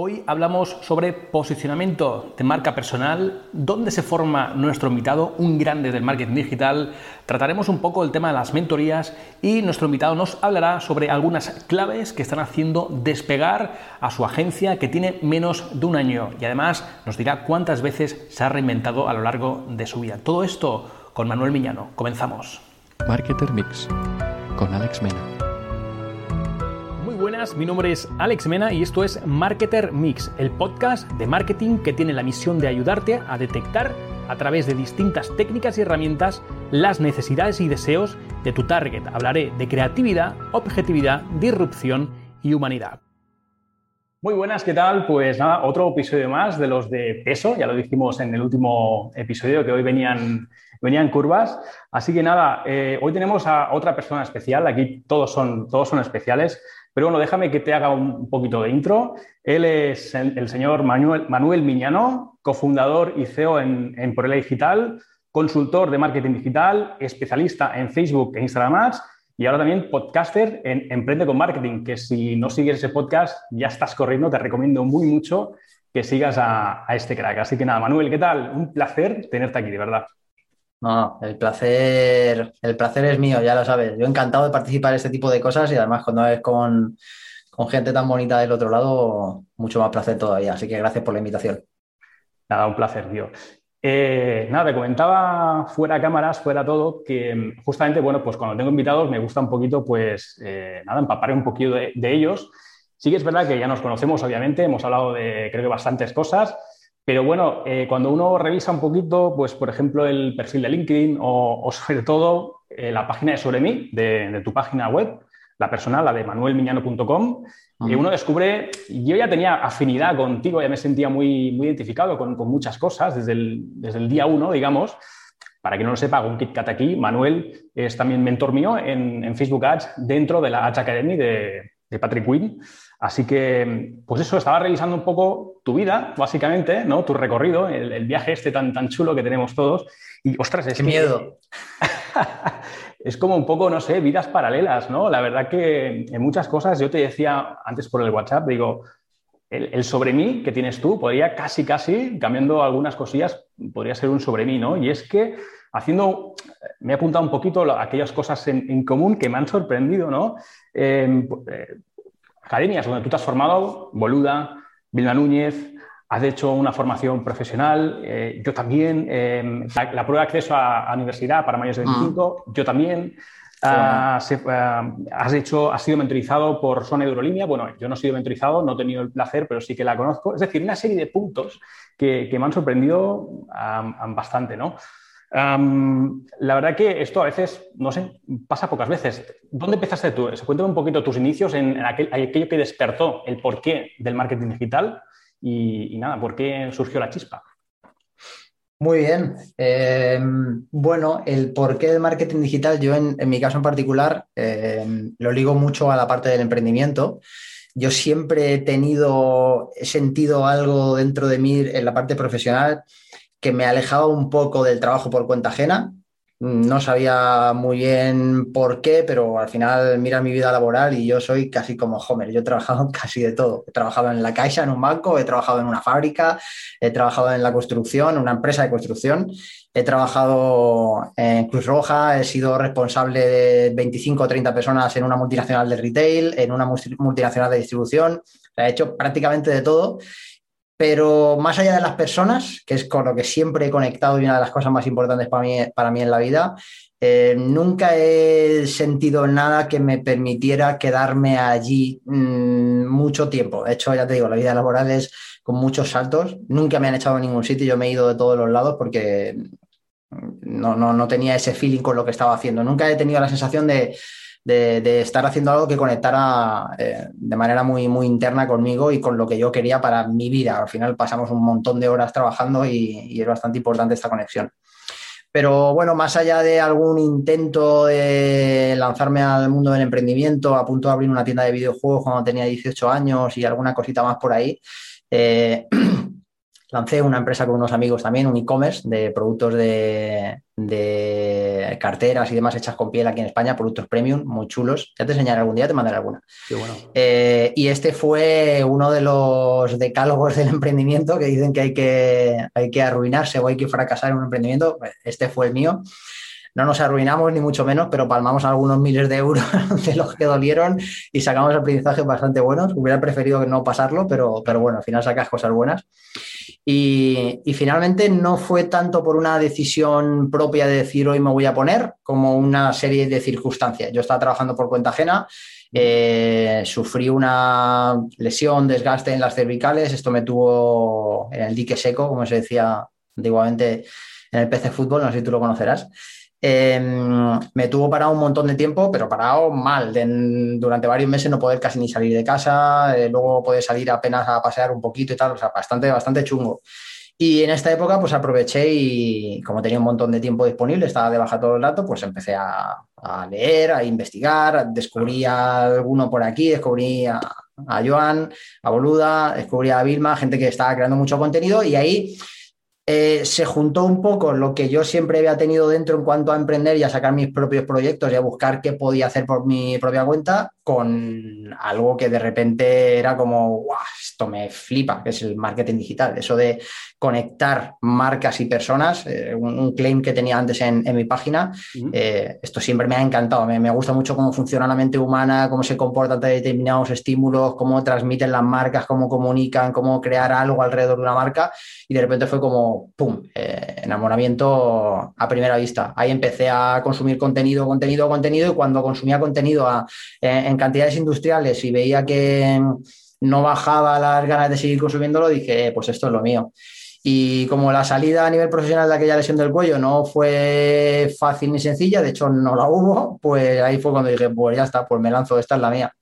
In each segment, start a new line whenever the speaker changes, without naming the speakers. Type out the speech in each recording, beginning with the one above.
Hoy hablamos sobre posicionamiento de marca personal, dónde se forma nuestro invitado, un grande del marketing digital. Trataremos un poco el tema de las mentorías y nuestro invitado nos hablará sobre algunas claves que están haciendo despegar a su agencia que tiene menos de un año y además nos dirá cuántas veces se ha reinventado a lo largo de su vida. Todo esto con Manuel Miñano. Comenzamos.
Marketer Mix con Alex Mena
buenas, mi nombre es Alex Mena y esto es Marketer Mix, el podcast de marketing que tiene la misión de ayudarte a detectar a través de distintas técnicas y herramientas las necesidades y deseos de tu target. Hablaré de creatividad, objetividad, disrupción y humanidad. Muy buenas, ¿qué tal? Pues nada, otro episodio más de los de peso, ya lo dijimos en el último episodio que hoy venían, venían curvas. Así que nada, eh, hoy tenemos a otra persona especial, aquí todos son, todos son especiales. Pero bueno, déjame que te haga un poquito de intro. Él es el, señor Manuel, Manuel, Miñano, cofundador y CEO en, en Porela Digital, consultor de marketing digital, especialista en Facebook e Instagram Ads y ahora también podcaster en Emprende con Marketing, que si no sigues ese podcast ya estás corriendo, te recomiendo muy mucho que sigas a, a este crack. Así que nada, Manuel, ¿qué tal? Un placer tenerte aquí, de verdad.
No, el placer, el placer es mío, ya lo sabes. Yo encantado de participar en este tipo de cosas y además cuando es con, gente tan bonita del otro lado, mucho más placer todavía. Así que gracias por la invitación.
Nada, un placer, tío. Eh, nada, te comentaba fuera cámaras, fuera todo, que justamente, bueno, pues cuando tengo invitados me gusta un poquito, pues, eh, nada, empapar un poquito de, de ellos. Sí que es verdad que ya nos conocemos, obviamente, hemos hablado de, creo que, bastantes cosas, pero bueno, eh, cuando uno revisa un poquito, pues por ejemplo el perfil de LinkedIn o, sobre todo eh, la página de Sobre mí, de, tu página web, la personal, la de manuelmiñano.com, y uno descubre, yo ya tenía afinidad contigo, ya me sentía muy, muy identificado con, muchas cosas desde el, desde el día uno, digamos. Para quien no lo sepa, hago un KitKat aquí. Manuel es también mentor mío en, Facebook Ads dentro de la Ads Academy de, de Patrick Quinn. Así que, pues eso, estaba revisando un poco tu vida, básicamente, ¿no? Tu recorrido, el, viaje este tan, tan chulo que tenemos todos. Y, ostras, es
Qué miedo.
es como un poco, no sé, vidas paralelas, ¿no? La verdad que en muchas cosas, yo te decía antes por el WhatsApp, digo, el, sobre mí que tienes tú podría casi, casi, cambiando algunas cosillas, podría ser un sobre mí, ¿no? Y es que haciendo, me he apuntado un poquito aquellas cosas en, común que me han sorprendido, ¿no? Em, eh, academias donde tú te has formado, Boluda, Vilma Núñez, has hecho una formación profesional, eh, yo también, eh, la, prueba de acceso a, universidad para mayores de 25, mm. yo también. Ah, ah, has, hecho, has sido mentorizado por Sona Eurolínea. Bueno, yo no he sido mentorizado, no he tenido el placer, pero sí que la conozco. Es decir, una serie de puntos que, me han sorprendido bastante, ¿no? La verdad que esto a veces, no sé, pasa pocas veces. ¿Dónde empezaste tú? Cuéntame un poquito tus inicios en, aquello que despertó el porqué del marketing digital y, nada, por qué surgió la chispa.
Muy bien. Em, bueno, el porqué del marketing digital, yo en, mi caso en particular em, lo ligo mucho a la parte del emprendimiento. Yo siempre he tenido, he sentido algo dentro de mí en la parte profesional que me alejaba un poco del trabajo por cuenta ajena. No sabía muy bien por qué, pero al final mira mi vida laboral y yo soy casi como Homer. Yo he trabajado casi de todo. He trabajado en la caixa, en un banco, he trabajado en una fábrica, he trabajado en la construcción, una empresa de construcción, he trabajado en Cruz Roja, he sido responsable de 25 o 30 personas en una multinacional de retail, en una multinacional de distribución. he hecho prácticamente de todo pero más allá de las personas, que es con lo que siempre he conectado y una de las cosas más importantes para mí, para mí en la vida, eh, nunca he sentido nada que me permitiera quedarme allí mm, mucho tiempo. De hecho, ya te digo, la vida laboral es con muchos saltos. Nunca me han echado a ningún sitio. Yo me he ido de todos los lados porque no, no tenía ese feeling con lo que estaba haciendo. Nunca he tenido la sensación de, de, estar haciendo algo que conectara eh, de manera muy, muy interna conmigo y con lo que yo quería para mi vida. Al final pasamos un montón de horas trabajando y, es bastante importante esta conexión. Pero bueno, más allá de algún intento de lanzarme al mundo del emprendimiento, a punto de abrir una tienda de videojuegos cuando tenía 18 años y alguna cosita más por ahí, eh, lancé una empresa con unos amigos también, un e-commerce de productos de, de, carteras y demás hechas con piel aquí en España, productos premium, muy chulos. Ya te enseñaré algún día, te mandaré alguna.
bueno.
Eh, y este fue uno de los decálogos del emprendimiento que dicen que hay que, hay que arruinarse o hay que fracasar en un emprendimiento. Este fue el mío no nos arruinamos ni mucho menos, pero palmamos algunos miles de euros de los que dolieron y sacamos aprendizajes bastante buenos. Hubiera preferido no pasarlo, pero, pero bueno, al final sacas cosas buenas. Y, finalmente no fue tanto por una decisión propia de decir hoy me voy a poner, como una serie de circunstancias. Yo estaba trabajando por cuenta ajena, eh, sufrí una lesión, desgaste en las cervicales, esto me tuvo en el dique seco, como se decía antiguamente en el PC Fútbol, no sé si tú lo conocerás. Em, me tuvo parado un montón de tiempo, pero parado mal. durante varios meses no poder casi ni salir de casa, eh, luego poder salir apenas a pasear un poquito y tal, o sea, bastante, bastante chungo. Y en esta época, pues aproveché y como tenía un montón de tiempo disponible, estaba de baja todo el rato, pues empecé a, leer, a investigar, descubrí a alguno por aquí, descubrí a, a Joan, a Boluda, descubrí a Vilma, gente que estaba creando mucho contenido y ahí eh, se juntó un poco lo que yo siempre había tenido dentro en cuanto a emprender y a sacar mis propios proyectos y a buscar qué podía hacer por mi propia cuenta con algo que de repente era como, esto me flipa, que es el marketing digital, eso de conectar marcas y personas, eh, un, claim que tenía antes en, mi página, eh, esto siempre me ha encantado, me, gusta mucho cómo funciona la mente humana, cómo se comportan determinados estímulos, cómo transmiten las marcas, cómo comunican, cómo crear algo alrededor de una marca. Y de repente fue como, ¡pum!, eh, enamoramiento a primera vista. Ahí empecé a consumir contenido, contenido, contenido. Y cuando consumía contenido en cantidades industriales y veía que no bajaba las ganas de seguir consumiéndolo, dije, pues esto es lo mío. Y como la salida a nivel profesional de aquella lesión del cuello no fue fácil ni sencilla, de hecho no la hubo, pues ahí fue cuando dije, pues ya está, pues me lanzo, esta es la mía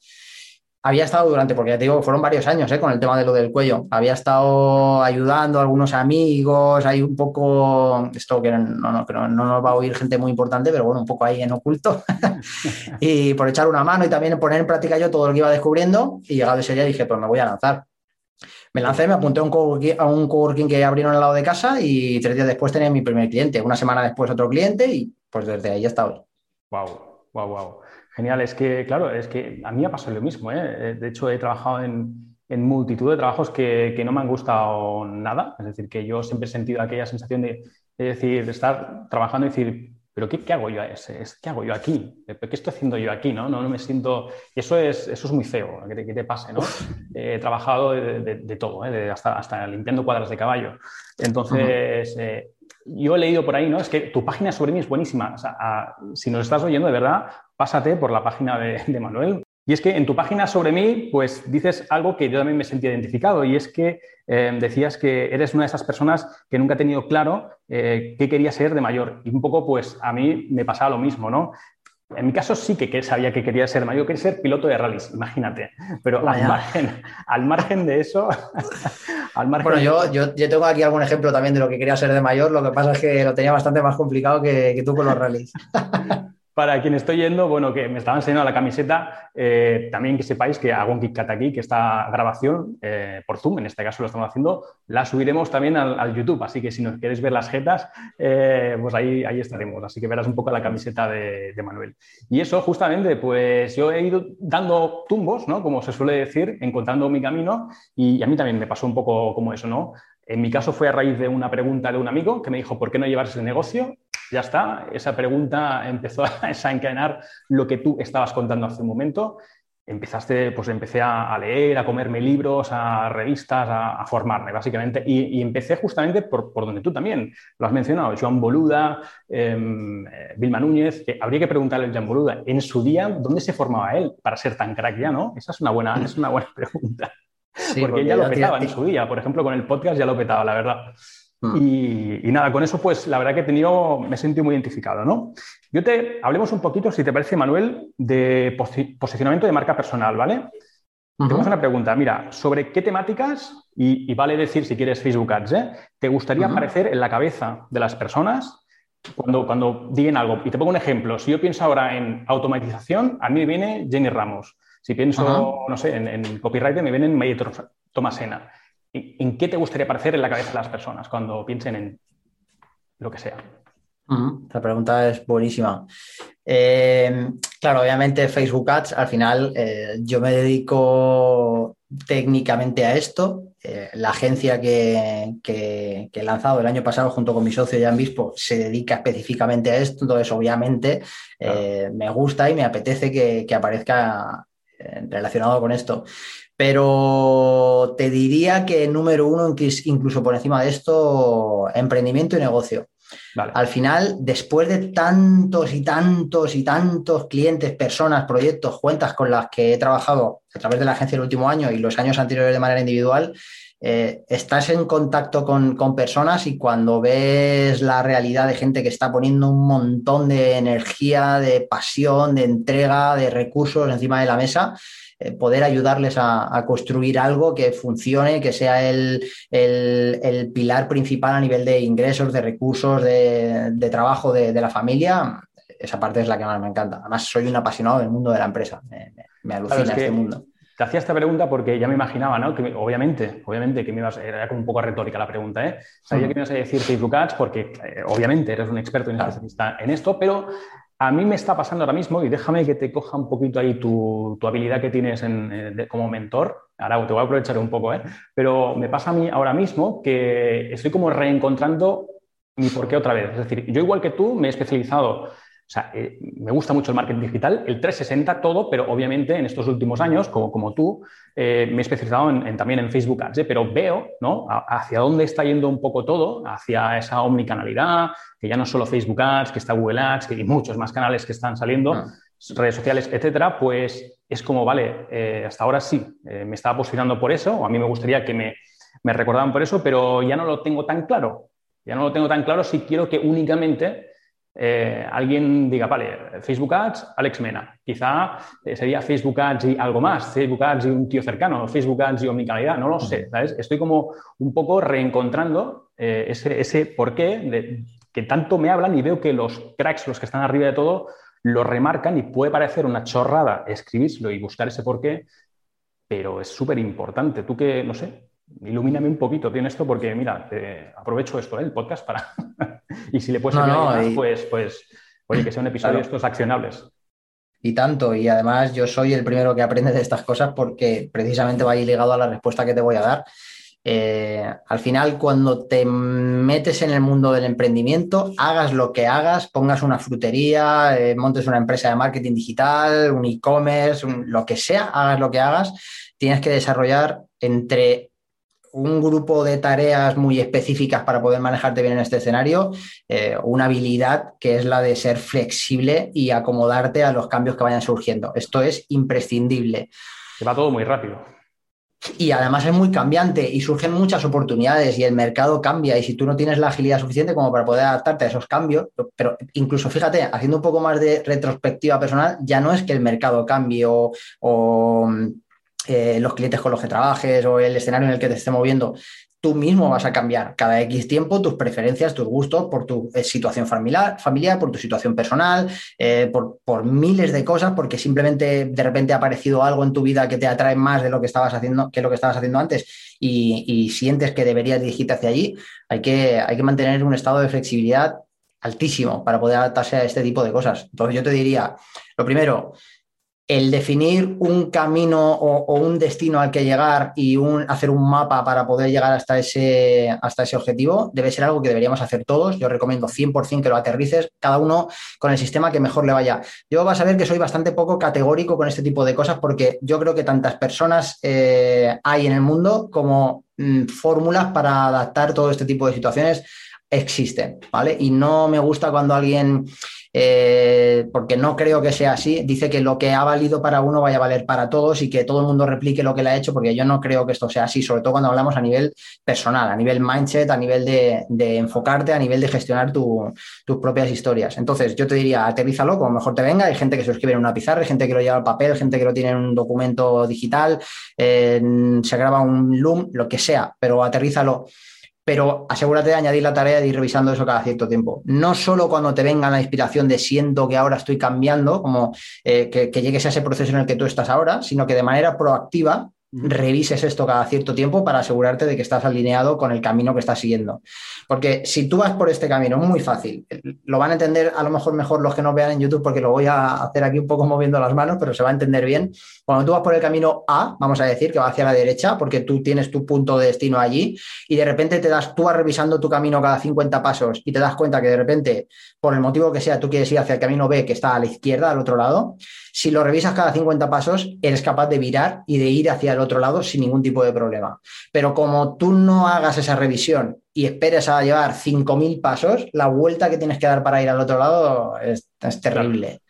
había estado durante, porque ya te digo, fueron varios años ¿eh? con el tema de lo del cuello. Había estado ayudando a algunos amigos, hay un poco, esto que no, no, no, no nos va a oír gente muy importante, pero bueno, un poco ahí en oculto. y por echar una mano y también poner en práctica yo todo lo que iba descubriendo. Y llegado ese día dije, pues me voy a lanzar. Me lancé, me apunté a un, coworking, a un coworking que abrieron al lado de casa y tres días después tenía mi primer cliente. Una semana después otro cliente y pues desde ahí ya estaba.
Wow, wow, wow. Genial, es que, claro, es que a mí ha pasado lo mismo. ¿eh? ¿eh? De hecho, he trabajado en, multitud de trabajos que, no me han gustado nada. Es decir, que yo siempre he sentido aquella sensación de, decir, de estar trabajando y decir, pero qué, hago yo? ¿Qué hago yo aquí? ¿Qué estoy haciendo yo aquí? No, no, me siento... Eso es, eso es muy feo, que te, pase, ¿no? he trabajado de, todo, ¿eh? hasta, hasta, limpiando cuadras de caballo. Entonces, yo he leído por ahí, ¿no? Es que tu página sobre mí es buenísima. O sea, si nos estás oyendo, de verdad, pásate por la página de, Manuel. Y es que en tu página sobre mí, pues dices algo que yo también me sentí identificado, y es que eh, decías que eres una de esas personas que nunca ha tenido claro eh, qué quería ser de mayor. Y un poco, pues a mí me pasaba lo mismo, ¿no? En mi caso sí que, sabía que quería ser mayor, quería ser piloto de rallies, imagínate. Pero al margen, al margen, de eso,
al margen Bueno, yo, yo, yo, tengo aquí algún ejemplo también de lo que quería ser de mayor, lo que pasa es que lo tenía bastante más complicado que, que tú con los rallies.
Para quien estoy yendo, bueno, que me estaban enseñando la camiseta, eh, también que sepáis que hago un KitKat aquí, que esta grabación eh, por Zoom, en este caso lo estamos haciendo, la subiremos también al, YouTube. Así que si nos queréis ver las jetas, eh, pues ahí, ahí estaremos. Así que verás un poco la camiseta de, Manuel. Y eso, justamente, pues yo he ido dando tumbos, ¿no? Como se suele decir, encontrando mi camino. Y a mí también me pasó un poco como eso, ¿no? En mi caso fue a raíz de una pregunta de un amigo que me dijo, ¿por qué no llevar ese negocio? Ya está, esa pregunta empezó a desencadenar lo que tú estabas contando hace un momento. Empezaste, pues empecé a, leer, a comerme libros, a revistas, a, formarme, básicamente. Y, empecé justamente por, donde tú también lo has mencionado, Joan Boluda, em, eh, Vilma Núñez, que habría que preguntarle a Joan Boluda, en su día, ¿dónde se formaba él para ser tan crack ya, no? Esa es una buena, es una buena pregunta. porque, ya lo petaba en su día, por ejemplo, con el podcast ya lo petaba, la verdad. Mm. Y, nada, con eso, pues la verdad que he tenido, me he sentido muy identificado, ¿no? Yo te hablemos un poquito, si te parece, Manuel, de posicionamiento de marca personal, ¿vale? Tenemos una pregunta, mira, ¿sobre qué temáticas, y, vale decir si quieres Facebook Ads, ¿eh? ¿te gustaría aparecer en la cabeza de las personas cuando, cuando digan algo? Y te pongo un ejemplo, si yo pienso ahora en automatización, a mí me viene Jenny Ramos. Si pienso, no sé, en, en copyright, me viene Mayer Tomasena ¿en qué te gustaría aparecer en la cabeza de las personas cuando piensen en lo que sea?
La pregunta es buenísima. Eh, claro, obviamente Facebook Ads, al final eh, yo me dedico técnicamente a esto. Eh, la agencia que, he lanzado el año pasado junto con mi socio Jan Bispo se dedica específicamente a esto, entonces obviamente me gusta y me apetece que, aparezca relacionado con esto. Pero te diría que número uno, incluso por encima de esto, emprendimiento y negocio. Al final, después de tantos y tantos y tantos clientes, personas, proyectos, cuentas con las que he trabajado a través de la agencia el último año y los años anteriores de manera individual, eh, estás en contacto con, con, personas y cuando ves la realidad de gente que está poniendo un montón de energía, de pasión, de entrega, de recursos encima de la mesa, eh, poder ayudarles a, construir algo que funcione, que sea el, pilar principal a nivel de ingresos, de recursos, de, trabajo de, la familia, esa parte es la que más me encanta. Además, soy un apasionado del mundo de la empresa, me, alucina este mundo.
Te hacía esta pregunta porque ya me imaginaba, ¿no? Que obviamente, obviamente que me ibas, era como un poco retórica la pregunta, ¿eh? Sabía que me ibas a decir Facebook Ads porque eh, obviamente eres un experto y un especialista en esto, pero a mí me está pasando ahora mismo, y déjame que te coja un poquito ahí tu, habilidad que tienes eh, como mentor. Ahora te voy a aprovechar un poco, ¿eh? pero me pasa a mí ahora mismo que estoy como reencontrando mi porqué otra vez. Es decir, yo igual que tú me he especializado o sea, eh, me gusta mucho el marketing digital, el 360 todo, pero obviamente en estos últimos años, como, como tú, eh, me he especializado en, también en Facebook Ads, ¿eh? pero veo ¿no? hacia dónde está yendo un poco todo, hacia esa omnicanalidad, que ya no solo Facebook Ads, que está Google Ads, que hay muchos más canales que están saliendo, ah. redes sociales, etcétera, pues es como, vale, hasta ahora sí, me estaba posicionando por eso, o a mí me gustaría que me, me recordaban por eso, pero ya no lo tengo tan claro. Ya no lo tengo tan claro si quiero que únicamente eh, alguien diga, vale, Facebook Ads, Alex Mena. Quizá eh, sería Facebook Ads y algo más, Facebook Ads y un tío cercano, Facebook Ads y omnicalidad, no lo sé, ¿sabes? Estoy como un poco reencontrando eh, ese, ese porqué de, que tanto me hablan y veo que los cracks, los que están arriba de todo, lo remarcan y puede parecer una chorrada escribirlo y buscar ese porqué, pero es súper importante. Tú que, no sé, ilumíname un poquito en esto porque, mira, aprovecho esto, el podcast para... y si le puedes ayudar, pues, pues, oye, que sea un episodio de estos accionables.
Y tanto, y además yo soy el primero que aprende de estas cosas porque precisamente va ahí ligado a la respuesta que te voy a dar. Eh, al final, cuando te metes en el mundo del emprendimiento, hagas lo que hagas, pongas una frutería, eh, montes una empresa de marketing digital, un e-commerce, lo que sea, hagas lo que hagas, tienes que desarrollar entre un grupo de tareas muy específicas para poder manejarte bien en este escenario, eh, una habilidad que es la de ser flexible y acomodarte a los cambios que vayan surgiendo. Esto es imprescindible.
Se va todo muy rápido.
Y además es muy cambiante y surgen muchas oportunidades y el mercado cambia y si tú no tienes la agilidad suficiente como para poder adaptarte a esos cambios, pero incluso fíjate, haciendo un poco más de retrospectiva personal, ya no es que el mercado cambie o los clientes con los que trabajes o el escenario en el que te esté moviendo, tú mismo vas a cambiar cada X tiempo tus preferencias, tus gustos por tu eh, situación familiar, familiar, por tu situación personal, eh, por, miles de cosas, porque simplemente de repente ha aparecido algo en tu vida que te atrae más de lo que estabas haciendo, que lo que estabas haciendo antes y, sientes que deberías dirigirte hacia allí, hay que, hay que mantener un estado de flexibilidad altísimo para poder adaptarse a este tipo de cosas. Entonces yo te diría, lo primero, el definir un camino o, un destino al que llegar y hacer un mapa para poder llegar hasta ese, hasta ese objetivo debe ser algo que deberíamos hacer todos. Yo recomiendo 100% que lo aterrices, cada uno con el sistema que mejor le vaya. Yo vas a ver que soy bastante poco categórico con este tipo de cosas porque yo creo que tantas personas eh, hay en el mundo como mm, fórmulas para adaptar todo este tipo de situaciones existen, ¿vale? Y no me gusta cuando alguien eh, porque no creo que sea así. Dice que lo que ha valido para uno vaya a valer para todos y que todo el mundo replique lo que le ha hecho, porque yo no creo que esto sea así, sobre todo cuando hablamos a nivel personal, a nivel mindset, a nivel de, enfocarte, a nivel de gestionar tus propias historias. Entonces, yo te diría, aterrízalo como mejor te venga. Hay gente que se escribe en una pizarra, hay gente que lo lleva al papel, gente que lo tiene en un documento digital, se graba un Loom, lo que sea, pero aterrízalo pero asegúrate de añadir la tarea de ir revisando eso cada cierto tiempo. No solo cuando te venga la inspiración de siento que ahora estoy cambiando, como eh, que, llegues a ese proceso en el que tú estás ahora, sino que de manera proactiva revises esto cada cierto tiempo para asegurarte de que estás alineado con el camino que estás siguiendo. Porque si tú vas por este camino, muy fácil, lo van a entender a lo mejor mejor los que no vean en YouTube porque lo voy a hacer aquí un poco moviendo las manos, pero se va a entender bien. Cuando tú vas por el camino A, vamos a decir que va hacia la derecha porque tú tienes tu punto de destino allí y de repente te das, tú vas revisando tu camino cada 50 pasos y te das cuenta que de repente, por el motivo que sea, tú quieres ir hacia el camino B que está a la izquierda, al otro lado, si lo revisas cada 50 pasos, eres capaz de virar y de ir hacia el otro lado sin ningún tipo de problema. Pero como tú no hagas esa revisión y esperes a llevar 5.000 pasos, la vuelta que tienes que dar para ir al otro lado es, terrible.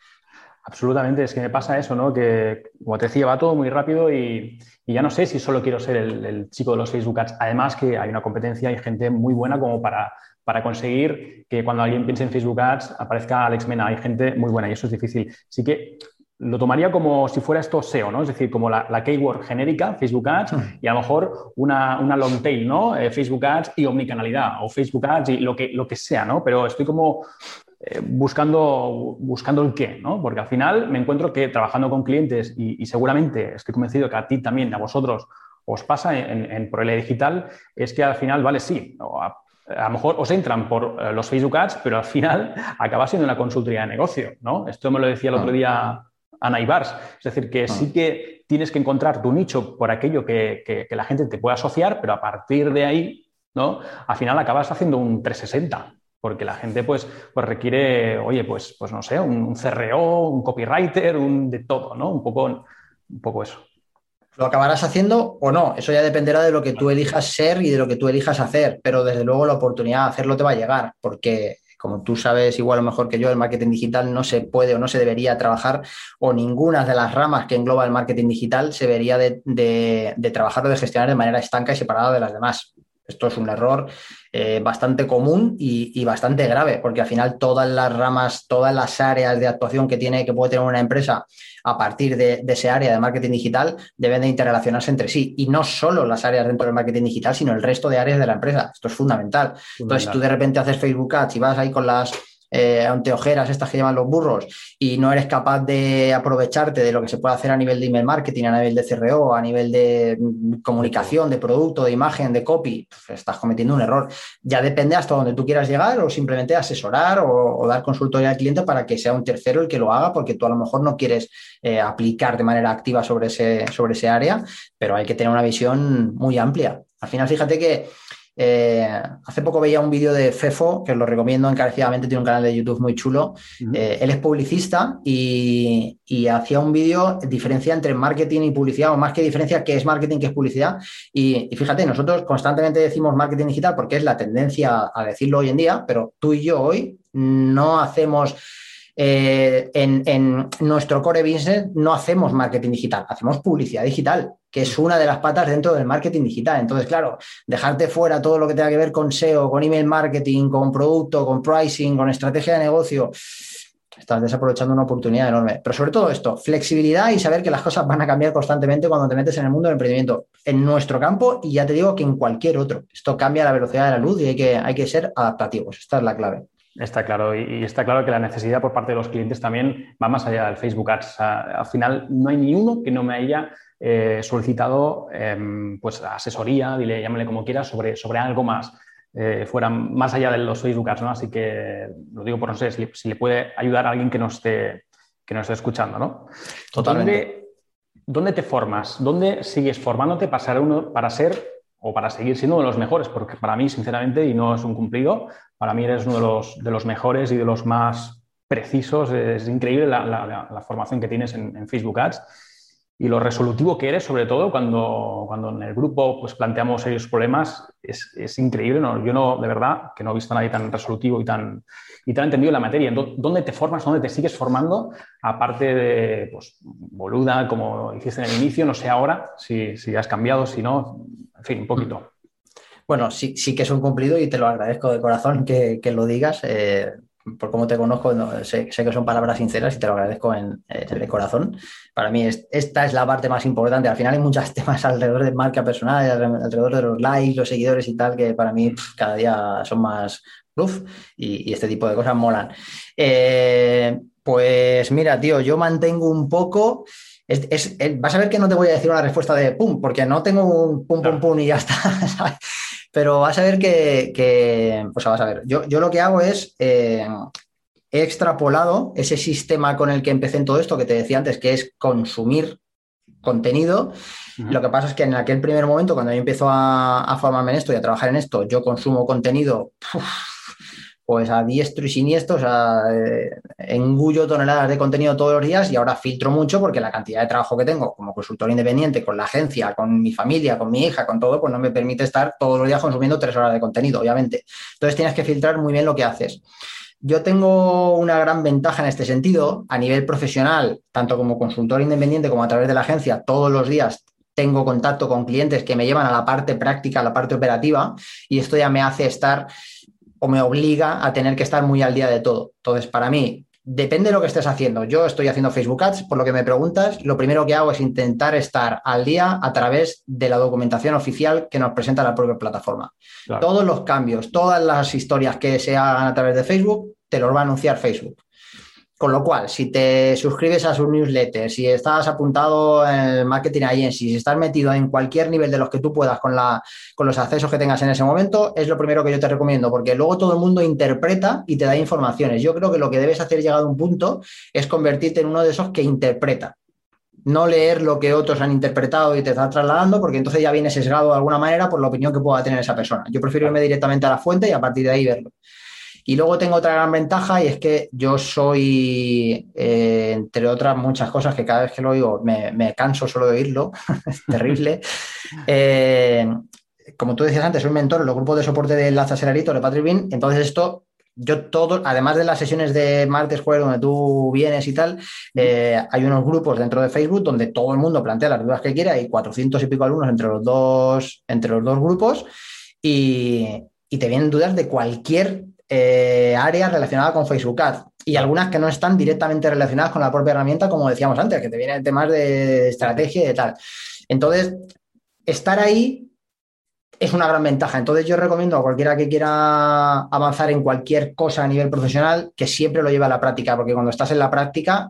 Absolutamente, es que me pasa eso, ¿no? Que, como te decía, va todo muy rápido y, ya no sé si solo quiero ser el, chico de los Facebook Ads. Además que hay una competencia, hay gente muy buena como para, para conseguir que cuando alguien piense en Facebook Ads aparezca Alex Mena. Hay gente muy buena y eso es difícil. Así que lo tomaría como si fuera esto SEO, ¿no? Es decir, como la, keyword genérica, Facebook Ads, hmm. y a lo mejor una, long tail, ¿no? Eh, Facebook Ads y omnicanalidad, o Facebook Ads y lo que, lo que sea, ¿no? Pero estoy como eh, buscando, buscando el qué, ¿no? Porque al final me encuentro que trabajando con clientes, y, seguramente estoy convencido que a ti también, a vosotros, os pasa en, en Digital, es que al final, vale, sí, a, lo mejor os entran por eh, los Facebook Ads, pero al final acaba siendo una consultoría de negocio, ¿no? Esto me lo decía el otro día Ana Ibars. Es decir, que sí ah. que tienes que encontrar tu nicho por aquello que, la gente te puede asociar, pero a partir de ahí, ¿no? Al final acabas haciendo un 360 porque la gente pues, pues requiere, oye, pues, pues no sé, un, CRO, un copywriter, un de todo, ¿no? Un poco, un poco eso.
Lo acabarás haciendo o no, eso ya dependerá de lo que tú elijas ser y de lo que tú elijas hacer, pero desde luego la oportunidad de hacerlo te va a llegar, porque como tú sabes igual o mejor que yo, el marketing digital no se puede o no se debería trabajar o ninguna de las ramas que engloba el marketing digital se debería de, de trabajar o de gestionar de manera estanca y separada de las demás. Esto es un error eh, bastante común y, bastante grave, porque al final todas las ramas, todas las áreas de actuación que tiene, que puede tener una empresa a partir de, ese área de marketing digital deben de interrelacionarse entre sí. Y no solo las áreas dentro del marketing digital, sino el resto de áreas de la empresa. Esto es fundamental. Entonces, si tú de repente haces Facebook Ads y vas ahí con las eh, anteojeras, estas que llaman los burros, y no eres capaz de aprovecharte de lo que se puede hacer a nivel de email marketing, a nivel de CRO, a nivel de mm, comunicación, de producto, de imagen, de copy, pues estás cometiendo un error. Ya depende hasta donde tú quieras llegar o simplemente asesorar o, dar consultoría al cliente para que sea un tercero el que lo haga, porque tú a lo mejor no quieres eh, aplicar de manera activa sobre ese, sobre ese área, pero hay que tener una visión muy amplia. Al final, fíjate que eh, hace poco veía un vídeo de Fefo, que os lo recomiendo encarecidamente, tiene un canal de YouTube muy chulo. Eh, él es publicista y, hacía un vídeo, diferencia entre marketing y publicidad, o más que diferencia, qué es marketing, qué es publicidad. Y, fíjate, nosotros constantemente decimos marketing digital porque es la tendencia a decirlo hoy en día, pero tú y yo hoy no hacemos... Eh, en, en, nuestro core business no hacemos marketing digital, hacemos publicidad digital que es una de las patas dentro del marketing digital. Entonces, claro, dejarte fuera todo lo que tenga que ver con SEO, con email marketing, con producto, con pricing, con estrategia de negocio, estás desaprovechando una oportunidad enorme. Pero sobre todo esto, flexibilidad y saber que las cosas van a cambiar constantemente cuando te metes en el mundo del emprendimiento. En nuestro campo y ya te digo que en cualquier otro. Esto cambia la velocidad de la luz y hay que, hay que ser adaptativos. Esta es la clave.
Está claro, y está claro que la necesidad por parte de los clientes también va más allá del Facebook Ads. al final, no hay ni uno que no me haya eh, solicitado em, pues asesoría, dile, llámale como quieras, sobre, sobre algo más, eh, fuera más allá de los Facebook Ads, ¿no? Así que lo digo por no sé si, le puede ayudar a alguien que no esté, que no esté escuchando, ¿no?
Totalmente.
¿Dónde, te formas? ¿Dónde sigues formándote para ser, uno, para ser o para seguir siendo uno de los mejores? Porque para mí, sinceramente, y no es un cumplido, para mí eres uno de los, de los mejores y de los más precisos. Es increíble la, formación que tienes en, en Facebook Ads y lo resolutivo que eres, sobre todo cuando, cuando en el grupo pues, planteamos serios problemas, es, es increíble. ¿no? Yo no, de verdad, que no he visto a nadie tan resolutivo y tan, y tan entendido la materia. ¿Dónde te formas? ¿Dónde te sigues formando? Aparte de, pues, boluda, como hiciste en el inicio, no sé ahora si, si has cambiado, si no, en fin, un poquito.
Bueno, sí, sí que es un cumplido y te lo agradezco de corazón que, que lo digas. Eh, por cómo te conozco, sé, que son palabras sinceras y te lo agradezco en, corazón. Para mí esta es la parte más importante. Al final hay muchos temas alrededor de marca personal, alrededor de los likes, los seguidores y tal, que para mí cada día son más y, este tipo de cosas molan. Eh, pues mira, tío, yo mantengo un poco vas a ver que no te voy a decir una respuesta de pum, porque no tengo un pum, pum, pum y ya está, Pero vas a ver que, pues vas a ver, yo, yo lo que hago es, eh, he extrapolado ese sistema con el que empecé en todo esto que te decía antes, que es consumir contenido. Lo que pasa es que en aquel primer momento, cuando yo empiezo a, formarme en esto y a trabajar en esto, yo consumo contenido pues a diestro y siniestro, o sea, eh, engullo toneladas de contenido todos los días y ahora filtro mucho porque la cantidad de trabajo que tengo como consultor independiente, con la agencia, con mi familia, con mi hija, con todo, pues no me permite estar todos los días consumiendo tres horas de contenido, obviamente. Entonces tienes que filtrar muy bien lo que haces. Yo tengo una gran ventaja en este sentido, a nivel profesional, tanto como consultor independiente como a través de la agencia, todos los días tengo contacto con clientes que me llevan a la parte práctica, a la parte operativa, y esto ya me hace estar o me obliga a tener que estar muy al día de todo. Entonces, para mí, depende de lo que estés haciendo. Yo estoy haciendo Facebook Ads, por lo que me preguntas, lo primero que hago es intentar estar al día a través de la documentación oficial que nos presenta la propia plataforma. Todos los cambios, todas las historias que se hagan a través de Facebook, te los va a anunciar Facebook. Con lo cual, si te suscribes a su newsletter, si estás apuntado en el marketing agency, si estás metido en cualquier nivel de los que tú puedas con, la, con los accesos que tengas en ese momento, es lo primero que yo te recomiendo, porque luego todo el mundo interpreta y te da informaciones. Yo creo que lo que debes hacer llegado a un punto es convertirte en uno de esos que interpreta. No leer lo que otros han interpretado y te está trasladando, porque entonces ya viene sesgado de alguna manera por la opinión que pueda tener esa persona. Yo prefiero irme directamente a la fuente y a partir de ahí verlo. Y luego tengo otra gran ventaja y es que yo soy, eh, entre otras muchas cosas que cada vez que lo oigo me, canso solo de oírlo, es terrible. Eh, como tú decías antes, soy mentor en los grupos de soporte de Enlace Acelerito de Patrick Bean, entonces esto yo todo, además de las sesiones de martes, jueves, donde tú vienes y tal, eh, hay unos grupos dentro de Facebook donde todo el mundo plantea las dudas que quiera, hay 400 y pico alumnos entre los dos, entre los dos grupos y, y te vienen dudas de cualquier eh, áreas relacionadas con Facebook Ads y algunas que no están directamente relacionadas con la propia herramienta, como decíamos antes, que te vienen temas de estrategia y tal. Entonces, estar ahí es una gran ventaja. Entonces, yo recomiendo a cualquiera que quiera avanzar en cualquier cosa a nivel profesional que siempre lo lleve a la práctica, porque cuando estás en la práctica,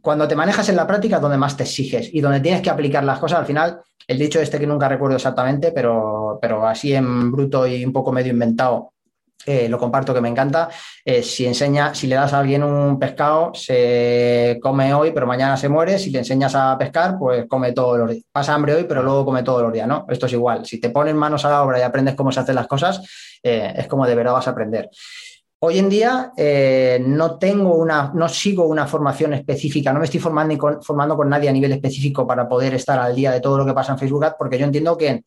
cuando te manejas en la práctica es donde más te exiges y donde tienes que aplicar las cosas. Al final, el dicho este que nunca recuerdo exactamente, pero, pero así en bruto y un poco medio inventado, eh, lo comparto que me encanta. Eh, si enseña, si le das a alguien un pescado, se come hoy, pero mañana se muere. Si le enseñas a pescar, pues come todos los días. Pasa hambre hoy, pero luego come todos los días, ¿no? Esto es igual. Si te pones manos a la obra y aprendes cómo se hacen las cosas, eh, es como de verdad vas a aprender. Hoy en día no tengo una, no sigo una formación específica, no me estoy formando, con, formando con nadie a nivel específico para poder estar al día de todo lo que pasa en Facebook Ads, porque yo entiendo que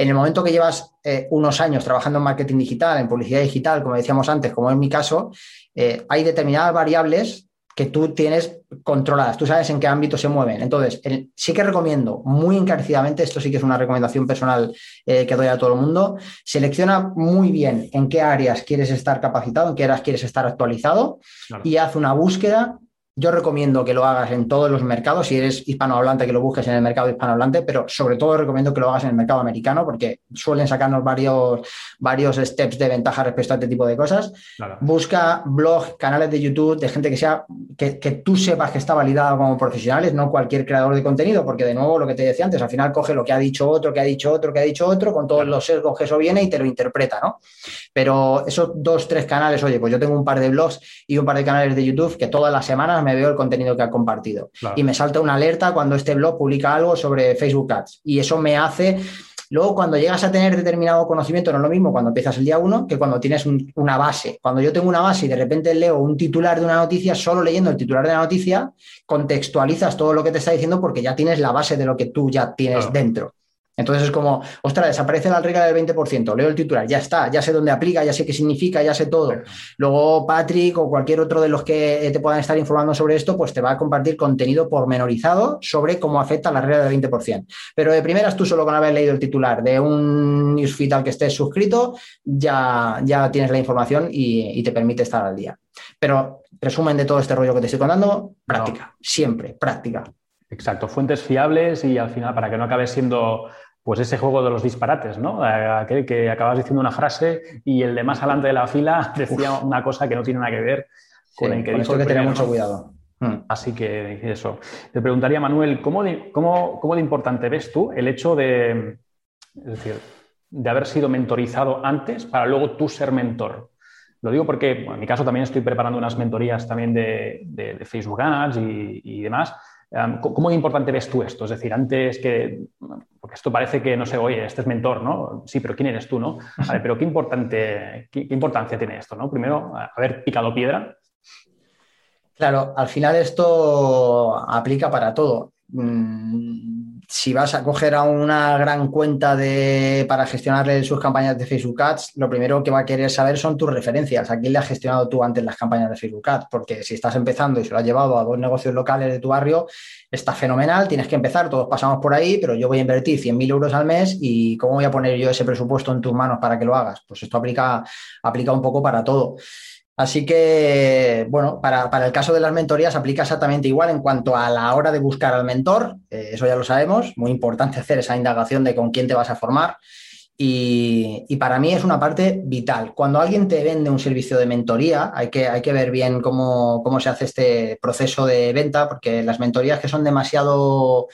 en el momento que llevas eh, unos años trabajando en marketing digital, en publicidad digital, como decíamos antes, como en mi caso, eh, hay determinadas variables que tú tienes controladas, tú sabes en qué ámbito se mueven. Entonces, sí que recomiendo muy encarecidamente, esto sí que es una recomendación personal eh, que doy a todo el mundo, selecciona muy bien en qué áreas quieres estar capacitado, en qué áreas quieres estar actualizado y haz una búsqueda yo recomiendo que lo hagas en todos los mercados, si eres hispanohablante, que lo busques en el mercado hispanohablante, pero sobre todo recomiendo que lo hagas en el mercado americano porque suelen sacarnos varios, varios steps de ventaja respecto a este tipo de cosas. Busca blogs, canales de YouTube de gente que sea, que, tú sepas que está validado como profesionales, no cualquier creador de contenido, porque de nuevo lo que te decía antes, al final coge lo que ha dicho otro, que ha dicho otro, que ha dicho otro, con todos los sesgos que eso viene y te lo interpreta, ¿no? Pero esos dos, tres canales, oye, pues yo tengo un par de blogs y un par de canales de YouTube que todas las semanas me veo el contenido que ha compartido. Y me salta una alerta cuando este blog publica algo sobre Facebook Ads. Y eso me hace Luego, cuando llegas a tener determinado conocimiento, no es lo mismo cuando empiezas el día uno que cuando tienes una base. Cuando yo tengo una base y de repente leo un titular de una noticia, solo leyendo el titular de la noticia, contextualizas todo lo que te está diciendo porque ya tienes la base de lo que tú ya tienes dentro. Entonces es como, ostras, desaparece la regla del 20%, leo el titular, ya está, ya sé dónde aplica, ya sé qué significa, ya sé todo. Luego Patrick o cualquier otro de los que te puedan estar informando sobre esto, pues te va a compartir contenido pormenorizado sobre cómo afecta la regla del 20%. Pero de primeras tú solo con haber leído el titular de un newsfeed al que estés suscrito, ya, ya tienes la información y, te permite estar al día. Pero resumen de todo este rollo que te estoy contando, práctica, siempre, práctica.
Exacto, fuentes fiables y al final para que no acabe siendo pues ese juego de los disparates, ¿no? Aquel que acabas diciendo una frase y el de más adelante de la fila decía una cosa que no tiene nada que ver con el que
dijo. que tener mucho cuidado.
Hmm. Así que eso. Te preguntaría, Manuel, ¿cómo de, cómo, de importante ves tú el hecho de, decir, de haber sido mentorizado antes para luego tú ser mentor? Lo digo porque en mi caso también estoy preparando unas mentorías también de, Facebook Ads y, demás. ¿Cómo importante ves tú esto? Es decir, antes que, porque esto parece que, no sé, oye, este es mentor, ¿no? Sí, pero ¿quién eres tú, no? Vale, pero ¿qué, importante, qué, importancia tiene esto, no? Primero, haber picado piedra.
Claro, al final esto aplica para todo. Mm, si vas a coger a una gran cuenta de, para gestionarle sus campañas de Facebook Ads, lo primero que va a querer saber son tus referencias. ¿A quién le has gestionado tú antes las campañas de Facebook Ads? Porque si estás empezando y se lo has llevado a dos negocios locales de tu barrio, está fenomenal, tienes que empezar, todos pasamos por ahí, pero yo voy a invertir 100.000 euros al mes y ¿cómo voy a poner yo ese presupuesto en tus manos para que lo hagas? Pues esto aplica, aplica un poco para todo. Así que, bueno, para, el caso de las mentorías aplica exactamente igual en cuanto a la hora de buscar al mentor, eh, eso ya lo sabemos, muy importante hacer esa indagación de con quién te vas a formar. Y, para mí es una parte vital. Cuando alguien te vende un servicio de mentoría, hay que, hay que ver bien cómo, cómo se hace este proceso de venta, porque las mentorías que son demasiado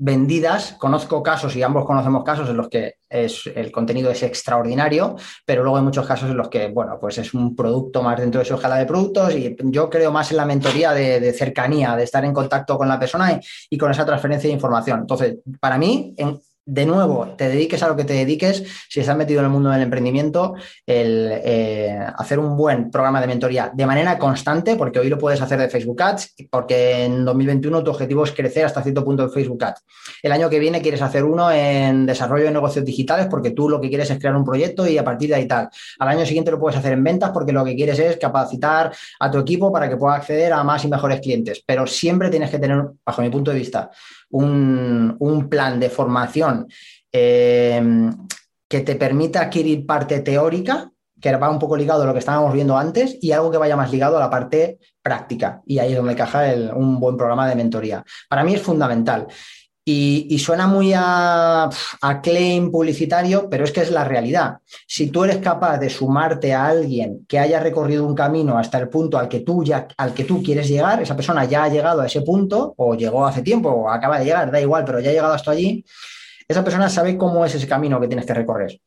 vendidas. Conozco casos y ambos conocemos casos en los que es, el contenido es extraordinario, pero luego hay muchos casos en los que, bueno, pues es un producto más dentro de su escala de productos y yo creo más en la mentoría de, cercanía, de estar en contacto con la persona y, y, con esa transferencia de información. Entonces, para mí, en, de nuevo, te dediques a lo que te dediques, si estás metido en el mundo del emprendimiento, el eh, hacer un buen programa de mentoría de manera constante, porque hoy lo puedes hacer de Facebook Ads, porque en 2021 tu objetivo es crecer hasta cierto punto en Facebook Ads. El año que viene quieres hacer uno en desarrollo de negocios digitales, porque tú lo que quieres es crear un proyecto y a partir de ahí tal. Al año siguiente lo puedes hacer en ventas, porque lo que quieres es capacitar a tu equipo para que pueda acceder a más y mejores clientes. Pero siempre tienes que tener, bajo mi punto de vista, un, plan de formación eh, que te permita adquirir parte teórica, que va un poco ligado a lo que estábamos viendo antes, y algo que vaya más ligado a la parte práctica. Y ahí es donde encaja un buen programa de mentoría. Para mí es fundamental. Y, suena muy a, claim publicitario, pero es que es la realidad. Si tú eres capaz de sumarte a alguien que haya recorrido un camino hasta el punto al que tú ya, al que tú quieres llegar, esa persona ya ha llegado a ese punto, o llegó hace tiempo, o acaba de llegar, da igual, pero ya ha llegado hasta allí, esa persona sabe cómo es ese camino que tienes que recorrer.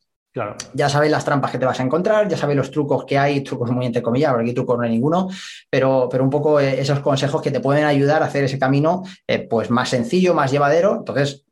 Ya sabes las trampas que te vas a encontrar, ya sabes los trucos que hay, trucos muy entre comillas, porque aquí trucos no hay ninguno, pero, pero un poco eh, esos consejos que te pueden ayudar a hacer ese camino eh, pues más sencillo, más llevadero. Entonces,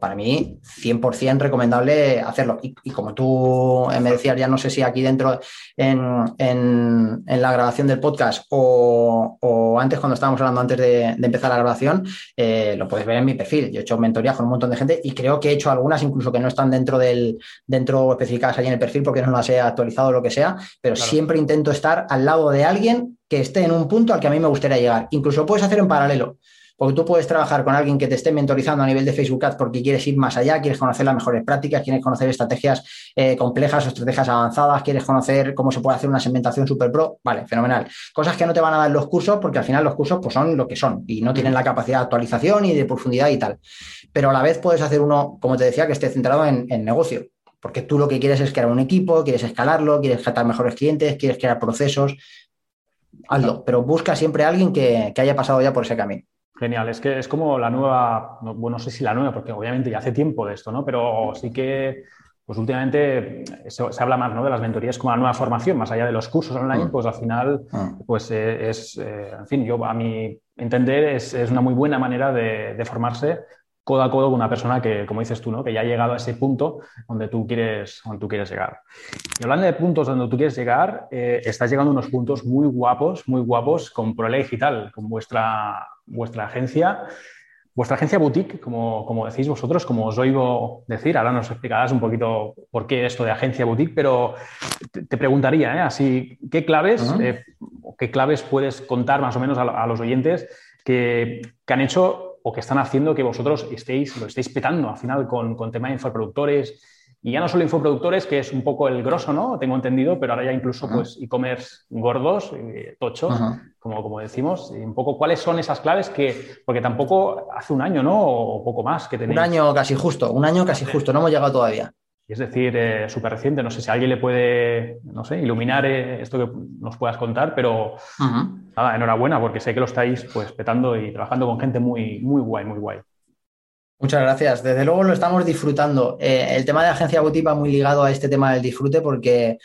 para mí, 100% recomendable hacerlo. Y, como tú me decías, ya no sé si aquí dentro en, la grabación del podcast o, antes cuando estábamos hablando antes de, empezar la grabación, eh, lo puedes ver en mi perfil. Yo he hecho mentorías con un montón de gente y creo que he hecho algunas incluso que no están dentro del dentro especificadas ahí en el perfil porque no las he actualizado o lo que sea, pero siempre intento estar al lado de alguien que esté en un punto al que a mí me gustaría llegar. Incluso puedes hacer en paralelo porque tú puedes trabajar con alguien que te esté mentorizando a nivel de Facebook Ads porque quieres ir más allá, quieres conocer las mejores prácticas, quieres conocer estrategias eh, complejas o estrategias avanzadas, quieres conocer cómo se puede hacer una segmentación super pro. Vale, fenomenal. Cosas que no te van a dar los cursos porque al final los cursos pues, son lo que son y no tienen la capacidad de actualización y de profundidad y tal. Pero a la vez puedes hacer uno, como te decía, que esté centrado en, negocio. Porque tú lo que quieres es crear un equipo, quieres escalarlo, quieres tratar mejores clientes, quieres crear procesos. Hazlo, pero busca siempre a alguien que haya pasado ya por ese camino.
Genial, es que es como la nueva, bueno, no sé si la nueva, porque obviamente ya hace tiempo de esto, ¿no? Pero sí que, pues últimamente se, habla más, ¿no? De las mentorías como la nueva formación, más allá de los cursos online, mm. pues al final, mm. pues eh, es, eh, en fin, yo a mi entender es, una muy buena manera de, formarse codo a codo con una persona que, como dices tú, ¿no? que ya ha llegado a ese punto donde tú quieres, donde tú quieres llegar. Y hablando de puntos donde tú quieres llegar, eh, estás llegando a unos puntos muy guapos, muy guapos con Prole Digital, con vuestra vuestra agencia, vuestra agencia boutique, como, como, decís vosotros, como os oigo decir, ahora nos explicarás un poquito por qué esto de agencia boutique, pero te, preguntaría, ¿eh? así, ¿qué claves, eh, qué claves puedes contar más o menos a, los oyentes que, que, han hecho o que están haciendo que vosotros estéis, lo estéis petando al final con, con tema de infoproductores, y ya no solo infoproductores, que es un poco el grosso, ¿no? Tengo entendido, pero ahora ya incluso pues e-commerce gordos, eh, tochos, como, como decimos. Y un poco cuáles son esas claves que, porque tampoco hace un año, ¿no? O poco más que tenéis.
Un año casi justo, un año casi justo, no hemos llegado todavía.
es decir, eh, súper reciente. No sé si alguien le puede, no sé, iluminar eh, esto que nos puedas contar, pero nada, enhorabuena porque sé que lo estáis pues petando y trabajando con gente muy, muy guay, muy guay.
Muchas gracias. Desde luego lo estamos disfrutando. Eh, el tema de agencia boutique va muy ligado a este tema del disfrute porque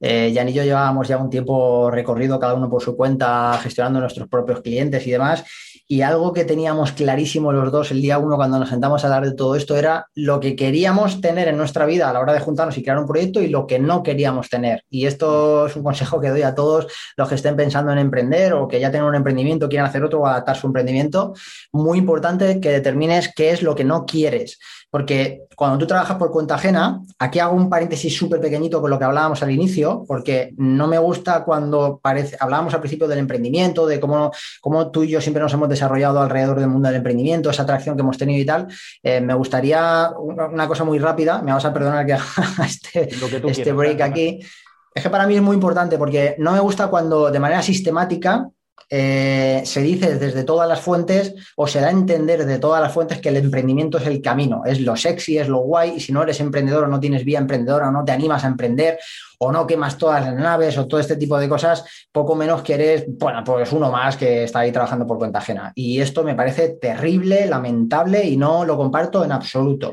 eh, Jan y yo llevábamos ya un tiempo recorrido cada uno por su cuenta gestionando nuestros propios clientes y demás. Y algo que teníamos clarísimo los dos el día uno cuando nos sentamos a hablar de todo esto era lo que queríamos tener en nuestra vida a la hora de juntarnos y crear un proyecto y lo que no queríamos tener. Y esto es un consejo que doy a todos los que estén pensando en emprender o que ya tengan un emprendimiento, quieran hacer otro o adaptar su emprendimiento. Muy importante que determines qué es lo que no quieres. Porque cuando tú trabajas por cuenta ajena, aquí hago un paréntesis súper pequeñito con lo que hablábamos al inicio, porque no me gusta cuando parece, hablábamos al principio del emprendimiento, de cómo, cómo tú y yo siempre nos hemos desarrollado alrededor del mundo del emprendimiento, esa atracción que hemos tenido y tal. Eh, me gustaría una, cosa muy rápida, me vas a perdonar que haga este, este break aquí. Es que para mí es muy importante porque no me gusta cuando de manera sistemática eh, se dice desde todas las fuentes o se da a entender de todas las fuentes que el emprendimiento es el camino, es lo sexy, es lo guay, y si no eres emprendedor o no tienes vía emprendedora o no te animas a emprender o no quemas todas las naves o todo este tipo de cosas, poco menos que eres, bueno, pues uno más que está ahí trabajando por cuenta ajena. Y esto me parece terrible, lamentable y no lo comparto en absoluto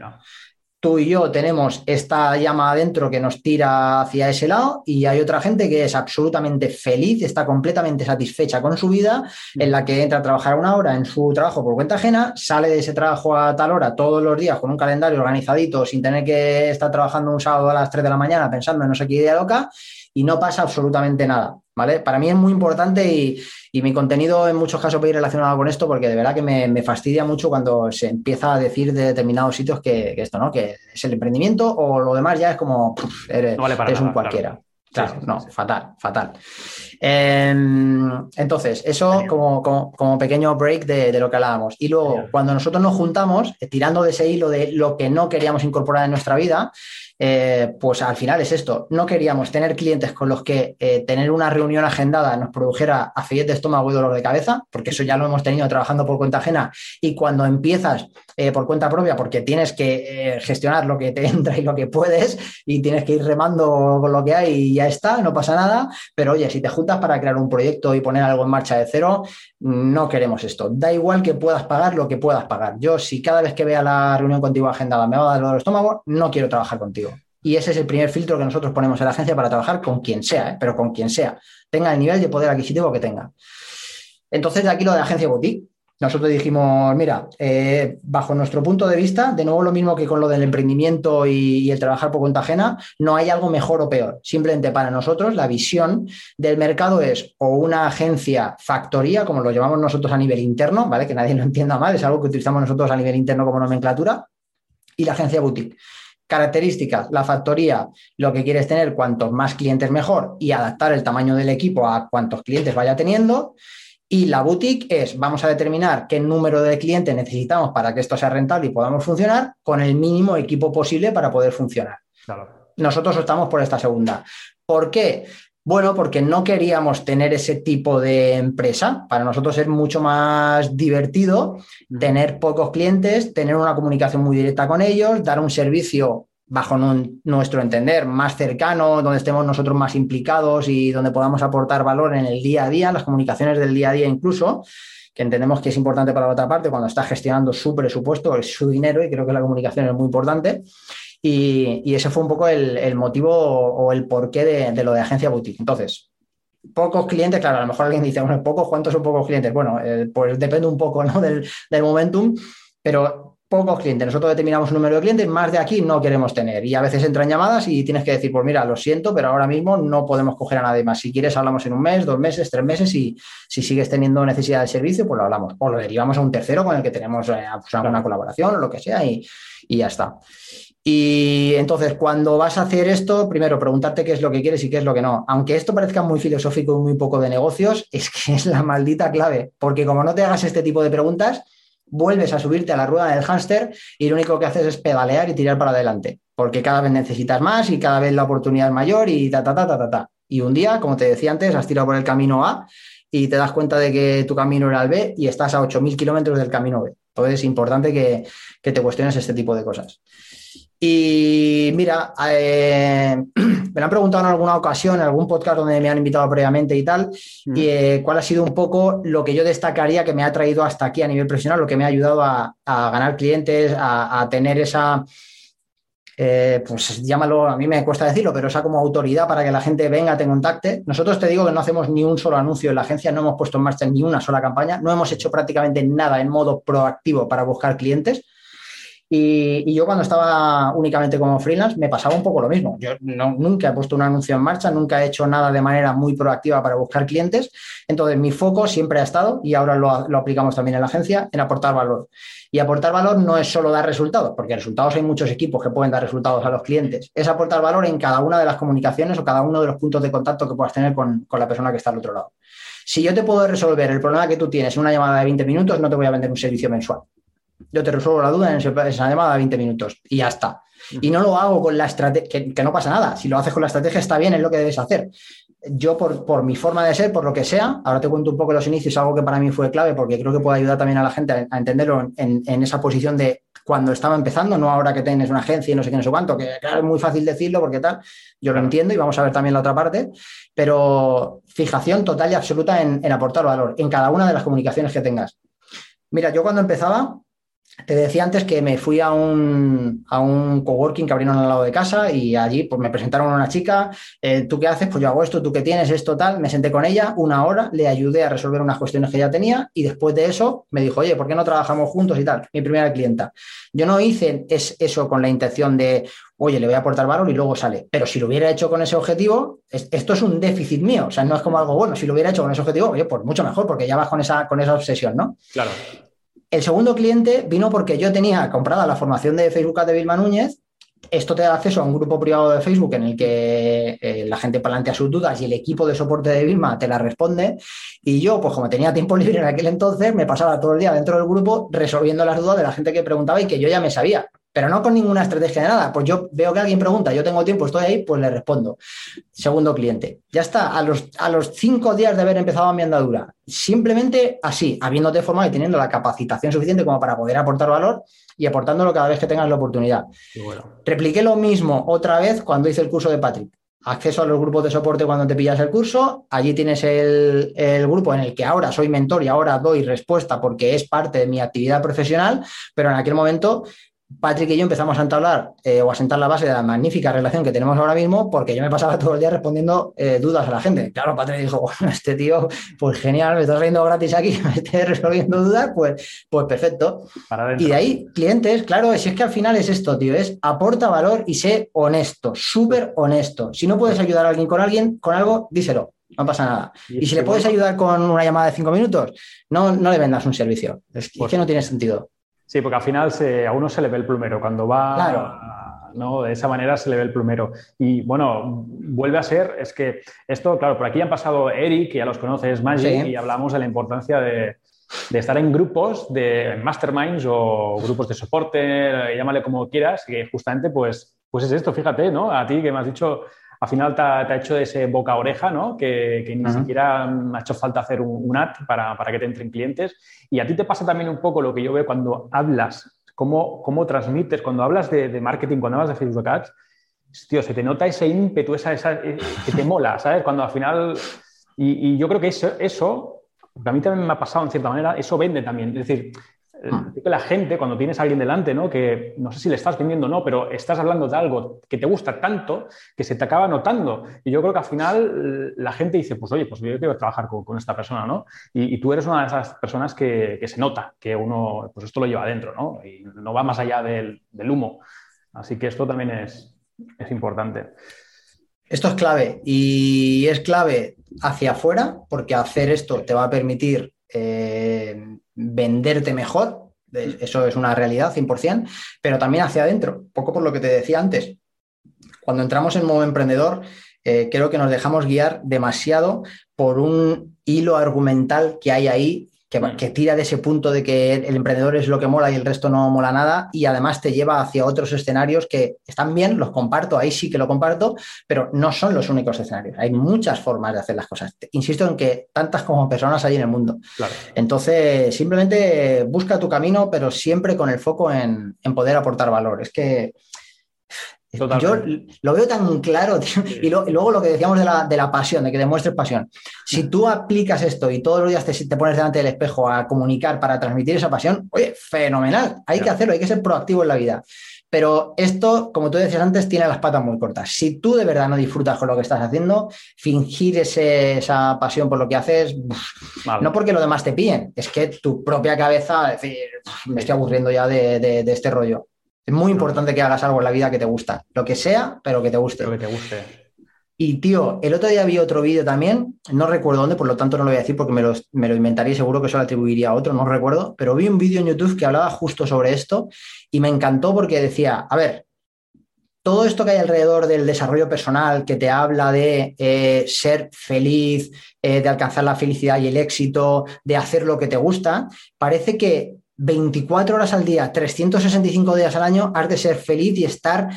tú y yo tenemos esta llama adentro que nos tira hacia ese lado y hay otra gente que es absolutamente feliz, está completamente satisfecha con su vida, en la que entra a trabajar una hora en su trabajo por cuenta ajena, sale de ese trabajo a tal hora todos los días con un calendario organizadito sin tener que estar trabajando un sábado a las 3 de la mañana pensando en no sé qué idea loca y no pasa absolutamente nada. ¿Vale? Para mí es muy importante y, mi contenido en muchos casos va a ir relacionado con esto porque de verdad que me, fastidia mucho cuando se empieza a decir de determinados sitios que, esto, ¿no? Que es el emprendimiento o lo demás ya es como eres, un cualquiera. Claro, no, fatal, fatal. Em, entonces, eso como, como, pequeño break de, de, lo que hablábamos. Y luego, cuando nosotros nos juntamos, eh, tirando de ese hilo de lo que no queríamos incorporar en nuestra vida, eh, pues al final es esto. No queríamos tener clientes con los que eh, tener una reunión agendada nos produjera acidez de estómago y dolor de cabeza, porque eso ya lo hemos tenido trabajando por cuenta ajena. Y cuando empiezas eh, por cuenta propia, porque tienes que gestionar lo que te entra y lo que puedes, y tienes que ir remando con lo que hay y ya está, no pasa nada. Pero oye, si te juntas para crear un proyecto y poner algo en marcha de cero, no queremos esto. Da igual que puedas pagar lo que puedas pagar. Yo, si cada vez que vea la reunión contigo agendada me va a dar dolor de estómago, no quiero trabajar contigo. Y ese es el primer filtro que nosotros ponemos en la agencia para trabajar con quien sea, ¿eh? pero con quien sea, tenga el nivel de poder adquisitivo que tenga. Entonces, de aquí lo de agencia boutique. Nosotros dijimos, mira, eh, bajo nuestro punto de vista, de nuevo lo mismo que con lo del emprendimiento y, el trabajar por cuenta ajena, no hay algo mejor o peor. Simplemente para nosotros la visión del mercado es o una agencia factoría, como lo llamamos nosotros a nivel interno, ¿vale? Que nadie lo entienda mal, es algo que utilizamos nosotros a nivel interno como nomenclatura, y la agencia boutique. Características, la factoría, lo que quieres tener, cuantos más clientes mejor y adaptar el tamaño del equipo a cuantos clientes vaya teniendo. Y la boutique es, vamos a determinar qué número de clientes necesitamos para que esto sea rentable y podamos funcionar con el mínimo equipo posible para poder funcionar. Nosotros optamos por esta segunda. ¿Por qué? Bueno, porque no queríamos tener ese tipo de empresa. Para nosotros es mucho más divertido tener pocos clientes, tener una comunicación muy directa con ellos, dar un servicio bajo nuestro entender más cercano, donde estemos nosotros más implicados y donde podamos aportar valor en el día a día, las comunicaciones del día a día incluso, que entendemos que es importante para la otra parte cuando está gestionando su presupuesto, es su dinero y creo que la comunicación es muy importante. Y, ese fue un poco el, motivo o el porqué de, lo de agencia boutique. Entonces, pocos clientes, claro, a lo mejor alguien dice, bueno, pocos, ¿cuántos son pocos clientes? Bueno, eh, pues depende un poco del, momentum, pero pocos clientes. Nosotros determinamos un número de clientes, más de aquí no queremos tener. Y a veces entran llamadas y tienes que decir, pues mira, lo siento, pero ahora mismo no podemos coger a nadie más. Si quieres, hablamos en un mes, dos meses, tres meses y si sigues teniendo necesidad de servicio, pues lo hablamos. O lo derivamos a un tercero con el que tenemos eh, pues, alguna colaboración o lo que sea y, y ya está. Y entonces, cuando vas a hacer esto, primero preguntarte qué es lo que quieres y qué es lo que no. Aunque esto parezca muy filosófico y muy poco de negocios, es que es la maldita clave, porque como no te hagas este tipo de preguntas, vuelves a subirte a la rueda del hámster y lo único que haces es pedalear y tirar para adelante, porque cada vez necesitas más y cada vez la oportunidad es mayor y ta, ta, ta, ta, ta, ta. Y un día, como te decía antes, has tirado por el camino A y te das cuenta de que tu camino era el B y estás a 8.000 kilómetros del camino B. Entonces es importante que, que te cuestiones este tipo de cosas. Y mira, eh, me lo han preguntado en alguna ocasión, en algún podcast donde me han invitado previamente y tal,
Mm.
y eh, cuál ha sido un poco lo que yo destacaría que me ha traído hasta aquí a nivel profesional, lo que me ha ayudado a, a ganar clientes, a, a tener esa, eh, pues llámalo, a mí me cuesta decirlo, pero esa como autoridad para que la gente venga, te contacte. Nosotros te digo que no hacemos ni un solo anuncio en la agencia, no hemos puesto en marcha ni una sola campaña, no hemos hecho prácticamente nada en modo proactivo para buscar clientes. Y, yo cuando estaba únicamente como freelance me pasaba un poco lo mismo. Yo nunca he puesto un anuncio en marcha, nunca he hecho nada de manera muy proactiva para buscar clientes. Entonces mi foco siempre ha estado, y ahora lo, lo aplicamos también en la agencia, en aportar valor. Y aportar valor no es solo dar resultados, porque resultados hay muchos equipos que pueden dar resultados a los clientes. Es aportar valor en cada una de las comunicaciones o cada uno de los puntos de contacto que puedas tener con, con la persona que está al otro lado. Si yo te puedo resolver el problema que tú tienes en una llamada de 20 minutos, no te voy a vender un servicio mensual. Yo te resuelvo la duda en ese- esa llamada de 20 minutos y ya está. Y no lo hago con la estrategia, que, que no pasa nada. Si lo haces con la estrategia está bien, es lo que debes hacer. Yo, por, por mi forma de ser, por lo que sea, ahora te cuento un poco los inicios, algo que para mí fue clave porque creo que puede ayudar también a la gente a, a entenderlo en, en esa posición de cuando estaba empezando, no ahora que tienes una agencia y no sé qué, no sé cuánto, que claro, es muy fácil decirlo porque tal, yo lo entiendo y vamos a ver también la otra parte, pero fijación total y absoluta en, en aportar valor en cada una de las comunicaciones que tengas. Mira, yo cuando empezaba, te decía antes que me fui a un, a un coworking que abrieron al lado de casa y allí pues, me presentaron a una chica, eh, ¿tú qué haces? Pues yo hago esto, ¿tú qué tienes? Esto tal, me senté con ella una hora, le ayudé a resolver unas cuestiones que ella tenía y después de eso me dijo, oye, ¿por qué no trabajamos juntos y tal? Mi primera clienta. Yo no hice es, eso con la intención de, oye, le voy a aportar valor y luego sale, pero si lo hubiera hecho con ese objetivo, es, esto es un déficit mío, o sea, no es como algo bueno, si lo hubiera hecho con ese objetivo, oye, pues mucho mejor porque ya vas con esa, con esa obsesión, ¿no?
Claro.
El segundo cliente vino porque yo tenía comprada la formación de Facebook de Vilma Núñez. Esto te da acceso a un grupo privado de Facebook en el que eh, la gente plantea sus dudas y el equipo de soporte de Vilma te las responde. Y yo, pues como tenía tiempo libre en aquel entonces, me pasaba todo el día dentro del grupo resolviendo las dudas de la gente que preguntaba y que yo ya me sabía, pero no con ninguna estrategia de nada. Pues yo veo que alguien pregunta, yo tengo tiempo, estoy ahí, pues le respondo. Segundo cliente. Ya está, a los, a los cinco días de haber empezado mi andadura, simplemente así, habiéndote formado y teniendo la capacitación suficiente como para poder aportar valor y aportándolo cada vez que tengas la oportunidad.
Y bueno.
Repliqué lo mismo otra vez cuando hice el curso de Patrick. Acceso a los grupos de soporte cuando te pillas el curso. Allí tienes el, el, grupo en el que ahora soy mentor y ahora doy respuesta porque es parte de mi actividad profesional, pero en aquel momento Patrick y yo empezamos a entablar eh, o a sentar la base de la magnífica relación que tenemos ahora mismo, porque yo me pasaba todo el día respondiendo eh, dudas a la gente. Claro, Patrick dijo, bueno, este tío, pues genial, me estás riendo gratis aquí, me estás resolviendo dudas, pues, pues perfecto. y de ahí, clientes, claro, si es que al final es esto, tío, es aporta valor y sé honesto, súper honesto. Si no puedes ayudar a alguien con alguien, con algo, díselo. No pasa nada. Y, y si le puedes ayudar con una llamada de cinco minutos, no, no le vendas un servicio. Es, pues, es que no tiene sentido.
Sí, porque al final se, a uno se le ve el plumero. Cuando va
claro.
¿no? de esa manera se le ve el plumero. Y bueno, vuelve a ser, es que esto, claro, por aquí han pasado Eric, que ya los conoces, Magic, sí. y hablamos de la importancia de, de, estar en grupos de masterminds o grupos de soporte, llámale como quieras, que justamente pues, pues es esto, fíjate, ¿no? A ti que me has dicho al final te ha, te ha, hecho ese boca a oreja, ¿no? Que, que ni uh -huh. siquiera ha hecho falta hacer un, un ad para, para, que te entren clientes. Y a ti te pasa también un poco lo que yo veo cuando hablas, cómo, cómo transmites, cuando hablas de, de, marketing, cuando hablas de Facebook Ads, tío, se te nota ese ímpetu, esa, esa que te mola, ¿sabes? Cuando al final... Y, y yo creo que eso, eso, a mí también me ha pasado en cierta manera, eso vende también. Es decir, que la gente, cuando tienes a alguien delante, ¿no? que no sé si le estás vendiendo o no, pero estás hablando de algo que te gusta tanto que se te acaba notando. Y yo creo que al final la gente dice, pues oye, pues yo quiero trabajar con, con esta persona, ¿no? Y, y, tú eres una de esas personas que, que, se nota, que uno, pues esto lo lleva adentro, ¿no? Y no va más allá del, del humo. Así que esto también es, es importante.
Esto es clave y es clave hacia afuera porque hacer esto te va a permitir eh, venderte mejor, eso es una realidad 100%, pero también hacia adentro, poco por lo que te decía antes. Cuando entramos en modo emprendedor, eh, creo que nos dejamos guiar demasiado por un hilo argumental que hay ahí que, que, tira de ese punto de que el emprendedor es lo que mola y el resto no mola nada y además te lleva hacia otros escenarios que están bien, los comparto, ahí sí que lo comparto, pero no son los únicos escenarios. Hay muchas formas de hacer las cosas. Insisto en que tantas como personas hay en el mundo.
Claro.
Entonces, simplemente busca tu camino, pero siempre con el foco en, en poder aportar valor. Es que Yo lo veo tan claro, tío. Y, luego lo que decíamos de la, de la, pasión, de que demuestres pasión. Si tú aplicas esto y todos los días te, te, pones delante del espejo a comunicar para transmitir esa pasión, oye, fenomenal. Hay que hacerlo, hay que ser proactivo en la vida. Pero esto, como tú decías antes, tiene las patas muy cortas. Si tú de verdad no disfrutas con lo que estás haciendo, fingir esa pasión por lo que haces, no porque los demás te pillen, es que tu propia cabeza, decir, me estoy aburriendo ya de, este rollo. Es muy importante que hagas algo en la vida que te gusta, lo que sea, pero que te guste.
Lo que te guste.
Y tío, el otro día vi otro vídeo también, no recuerdo dónde, por lo tanto no lo voy a decir porque me lo, me lo inventaría y seguro que eso lo atribuiría a otro, no recuerdo, pero vi un vídeo en YouTube que hablaba justo sobre esto y me encantó porque decía, a ver, todo esto que hay alrededor del desarrollo personal, que te habla de eh, ser feliz, eh, de alcanzar la felicidad y el éxito, de hacer lo que te gusta, parece que 24 horas al día, 365 días al año, has de ser feliz y estar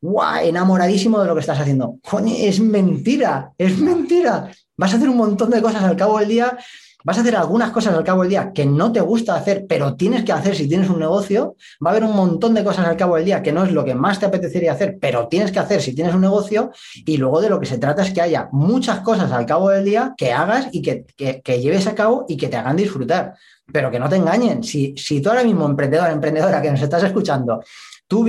guau, enamoradísimo de lo que estás haciendo. es mentira, es mentira. Vas a hacer un montón de cosas al cabo del día, vas a hacer algunas cosas al cabo del día que no te gusta hacer, pero tienes que hacer si tienes un negocio. Va a haber un montón de cosas al cabo del día que no es lo que más te apetecería hacer, pero tienes que hacer si tienes un negocio. Y luego de lo que se trata es que haya muchas cosas al cabo del día que hagas y que, que lleves a cabo y que te hagan disfrutar. Pero que no te engañen. Si, si tú ahora mismo, emprendedor, emprendedora que nos estás escuchando, Tú,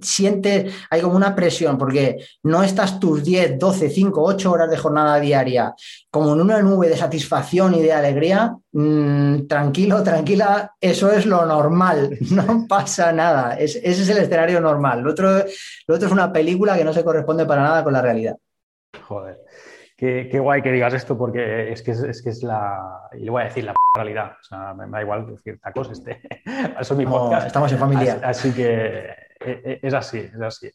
sientes, hay como una presión porque no estás tus 10, 12, 5, 8 horas de jornada diaria como en una nube de satisfacción y de alegría, mm, tranquilo, tranquila, eso es lo normal, no pasa nada, ese es el escenario normal. Lo otro, lo otro es una película que no se corresponde para nada con la realidad.
Joder. Qué, guay que digas esto porque es que es, que es la, y le voy a decir la realidad, o sea, me da igual decir tacos, este, eso es mi podcast.
estamos en familia.
así que es así, es así.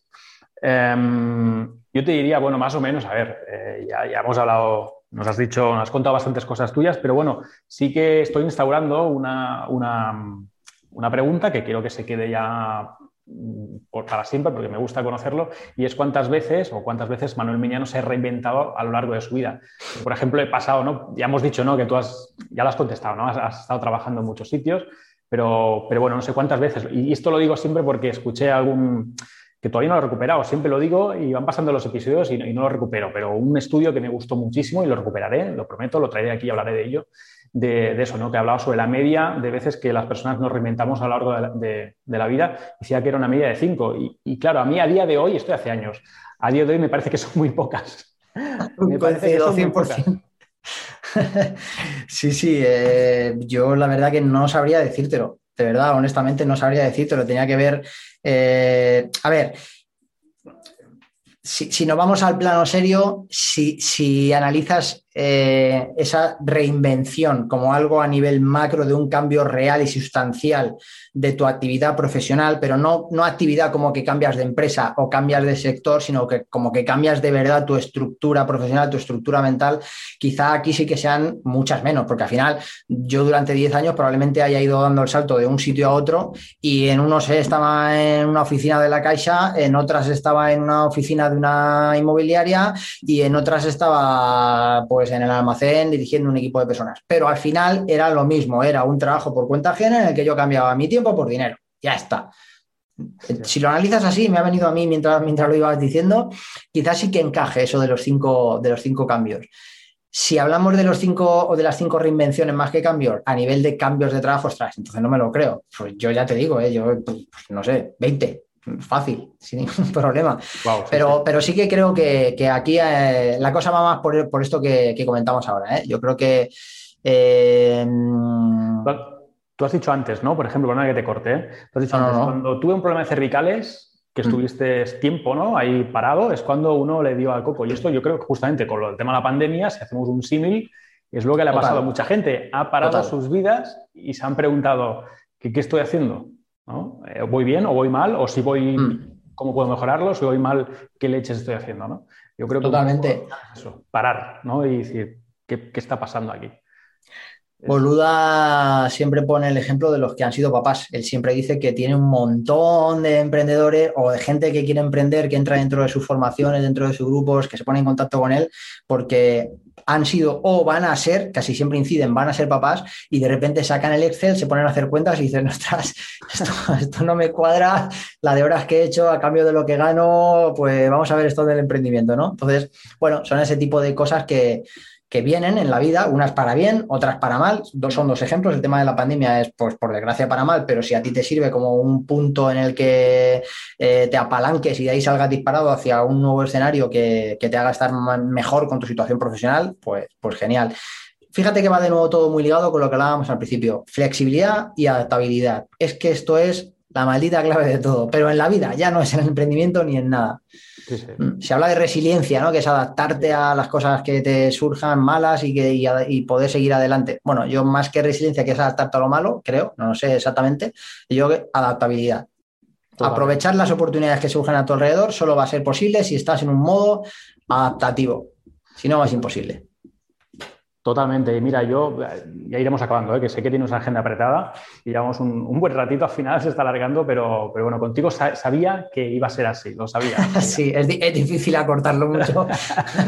Em, yo te diría, bueno, más o menos, a ver, eh, ya, hemos hablado, nos has dicho, nos has contado bastantes cosas tuyas, pero bueno, sí que estoy instaurando una, una, pregunta que quiero que se quede ya mm, para siempre, porque me gusta conocerlo, y es cuántas veces o cuántas veces Manuel Miñano se ha reinventado a lo largo de su vida. Por ejemplo, he pasado, ¿no? Ya hemos dicho, ¿no? Que tú has, ya lo has contestado, ¿no? has estado trabajando en muchos sitios, pero, pero bueno, no sé cuántas veces. Y esto lo digo siempre porque escuché algún que todavía no lo he recuperado, siempre lo digo y van pasando los episodios y no, lo recupero, pero un estudio que me gustó muchísimo y lo recuperaré, lo prometo, lo traeré aquí y hablaré de ello, de, eso, ¿no? que hablaba sobre la media de veces que las personas nos reinventamos a lo largo de la, vida, decía que era una media de cinco. Y, claro, a mí a día de hoy, estoy hace años, a día de hoy me parece que son muy pocas.
me parece que son muy pocas. sí, sí, eh, yo la verdad que no sabría decírtelo, de verdad, honestamente no sabría decírtelo, tenía que ver, eh, a ver, si, si, nos vamos al plano serio, si, si analizas eh, esa reinvención como algo a nivel macro de un cambio real y sustancial de tu actividad profesional, pero no, no actividad como que cambias de empresa o cambias de sector, sino que como que cambias de verdad tu estructura profesional, tu estructura mental, quizá aquí sí que sean muchas menos, porque al final yo durante 10 años probablemente haya ido dando el salto de un sitio a otro y en unos estaba en una oficina de la Caixa, en otras estaba en una oficina de una inmobiliaria y en otras estaba pues pues, en el almacén dirigiendo un equipo de personas. Pero al final era lo mismo, era un trabajo por cuenta ajena en el que yo cambiaba mi tiempo por dinero. Ya está. Si lo analizas así, me ha venido a mí mientras, mientras lo ibas diciendo, quizás sí que encaje eso de los cinco, de los cinco cambios. Si hablamos de los cinco o de las cinco reinvenciones más que cambios a nivel de cambios de trabajo, ostras, entonces no me lo creo. Pues yo ya te digo, ¿eh? yo pues, no sé, 20, fácil, sin ningún problema. pero, pero sí que creo que, aquí eh, la cosa va más por, esto que, comentamos ahora. ¿eh? Yo creo que... Eh,
tú has dicho antes, ¿no? Por ejemplo, una que te corté, tú has dicho antes, cuando tuve un problema de cervicales, que mm. estuviste tiempo, ¿no? Ahí parado, es cuando uno le dio al coco. Y esto yo creo que justamente con el tema de la pandemia, si hacemos un símil, es lo que le ha pasado a mucha gente. Ha parado sus vidas y se han preguntado, ¿qué, qué estoy haciendo? Eh, ¿Voy bien o voy mal? O si voy, mm. ¿cómo puedo mejorarlo? Si voy mal, ¿qué leches estoy haciendo? ¿no?
Yo creo que Totalmente.
Eso, parar ¿no? y decir, ¿qué, está pasando aquí?
Boluda siempre pone el ejemplo de los que han sido papás. Él siempre dice que tiene un montón de emprendedores o de gente que quiere emprender, que entra dentro de sus formaciones, dentro de sus grupos, que se pone en contacto con él, porque han sido o van a ser, casi siempre inciden, van a ser papás y de repente sacan el Excel, se ponen a hacer cuentas y dicen, ostras, esto, esto no me cuadra, la de horas que he hecho a cambio de lo que gano, pues vamos a ver esto del emprendimiento, ¿no? Entonces, bueno, son ese tipo de cosas que, que vienen en la vida, unas para bien, otras para mal. Dos, son dos ejemplos. El tema de la pandemia es, pues, por desgracia, para mal, pero si a ti te sirve como un punto en el que eh, te apalanques y de ahí salgas disparado hacia un nuevo escenario que, que, te haga estar mejor con tu situación profesional, pues, pues genial. Fíjate que va de nuevo todo muy ligado con lo que hablábamos al principio, flexibilidad y adaptabilidad. Es que esto es la maldita clave de todo, pero en la vida ya no es en el emprendimiento ni en nada. Mm, se habla de resiliencia, ¿no? Que es adaptarte a las cosas que te surjan malas y, que, y, y, poder seguir adelante. Bueno, yo más que resiliencia, que es adaptarte a lo malo, creo, no lo sé exactamente, yo adaptabilidad. Aprovechar las oportunidades que surjan a tu alrededor solo va a ser posible si estás en un modo adaptativo. Si no, es imposible.
Totalmente. Y mira, yo ya iremos acabando, ¿eh? que sé que tienes una agenda apretada y llevamos un, un, buen ratito, al final se está alargando, pero, pero bueno, contigo sa sabía que iba a ser así, lo sabía.
sí, es, es, difícil acortarlo mucho.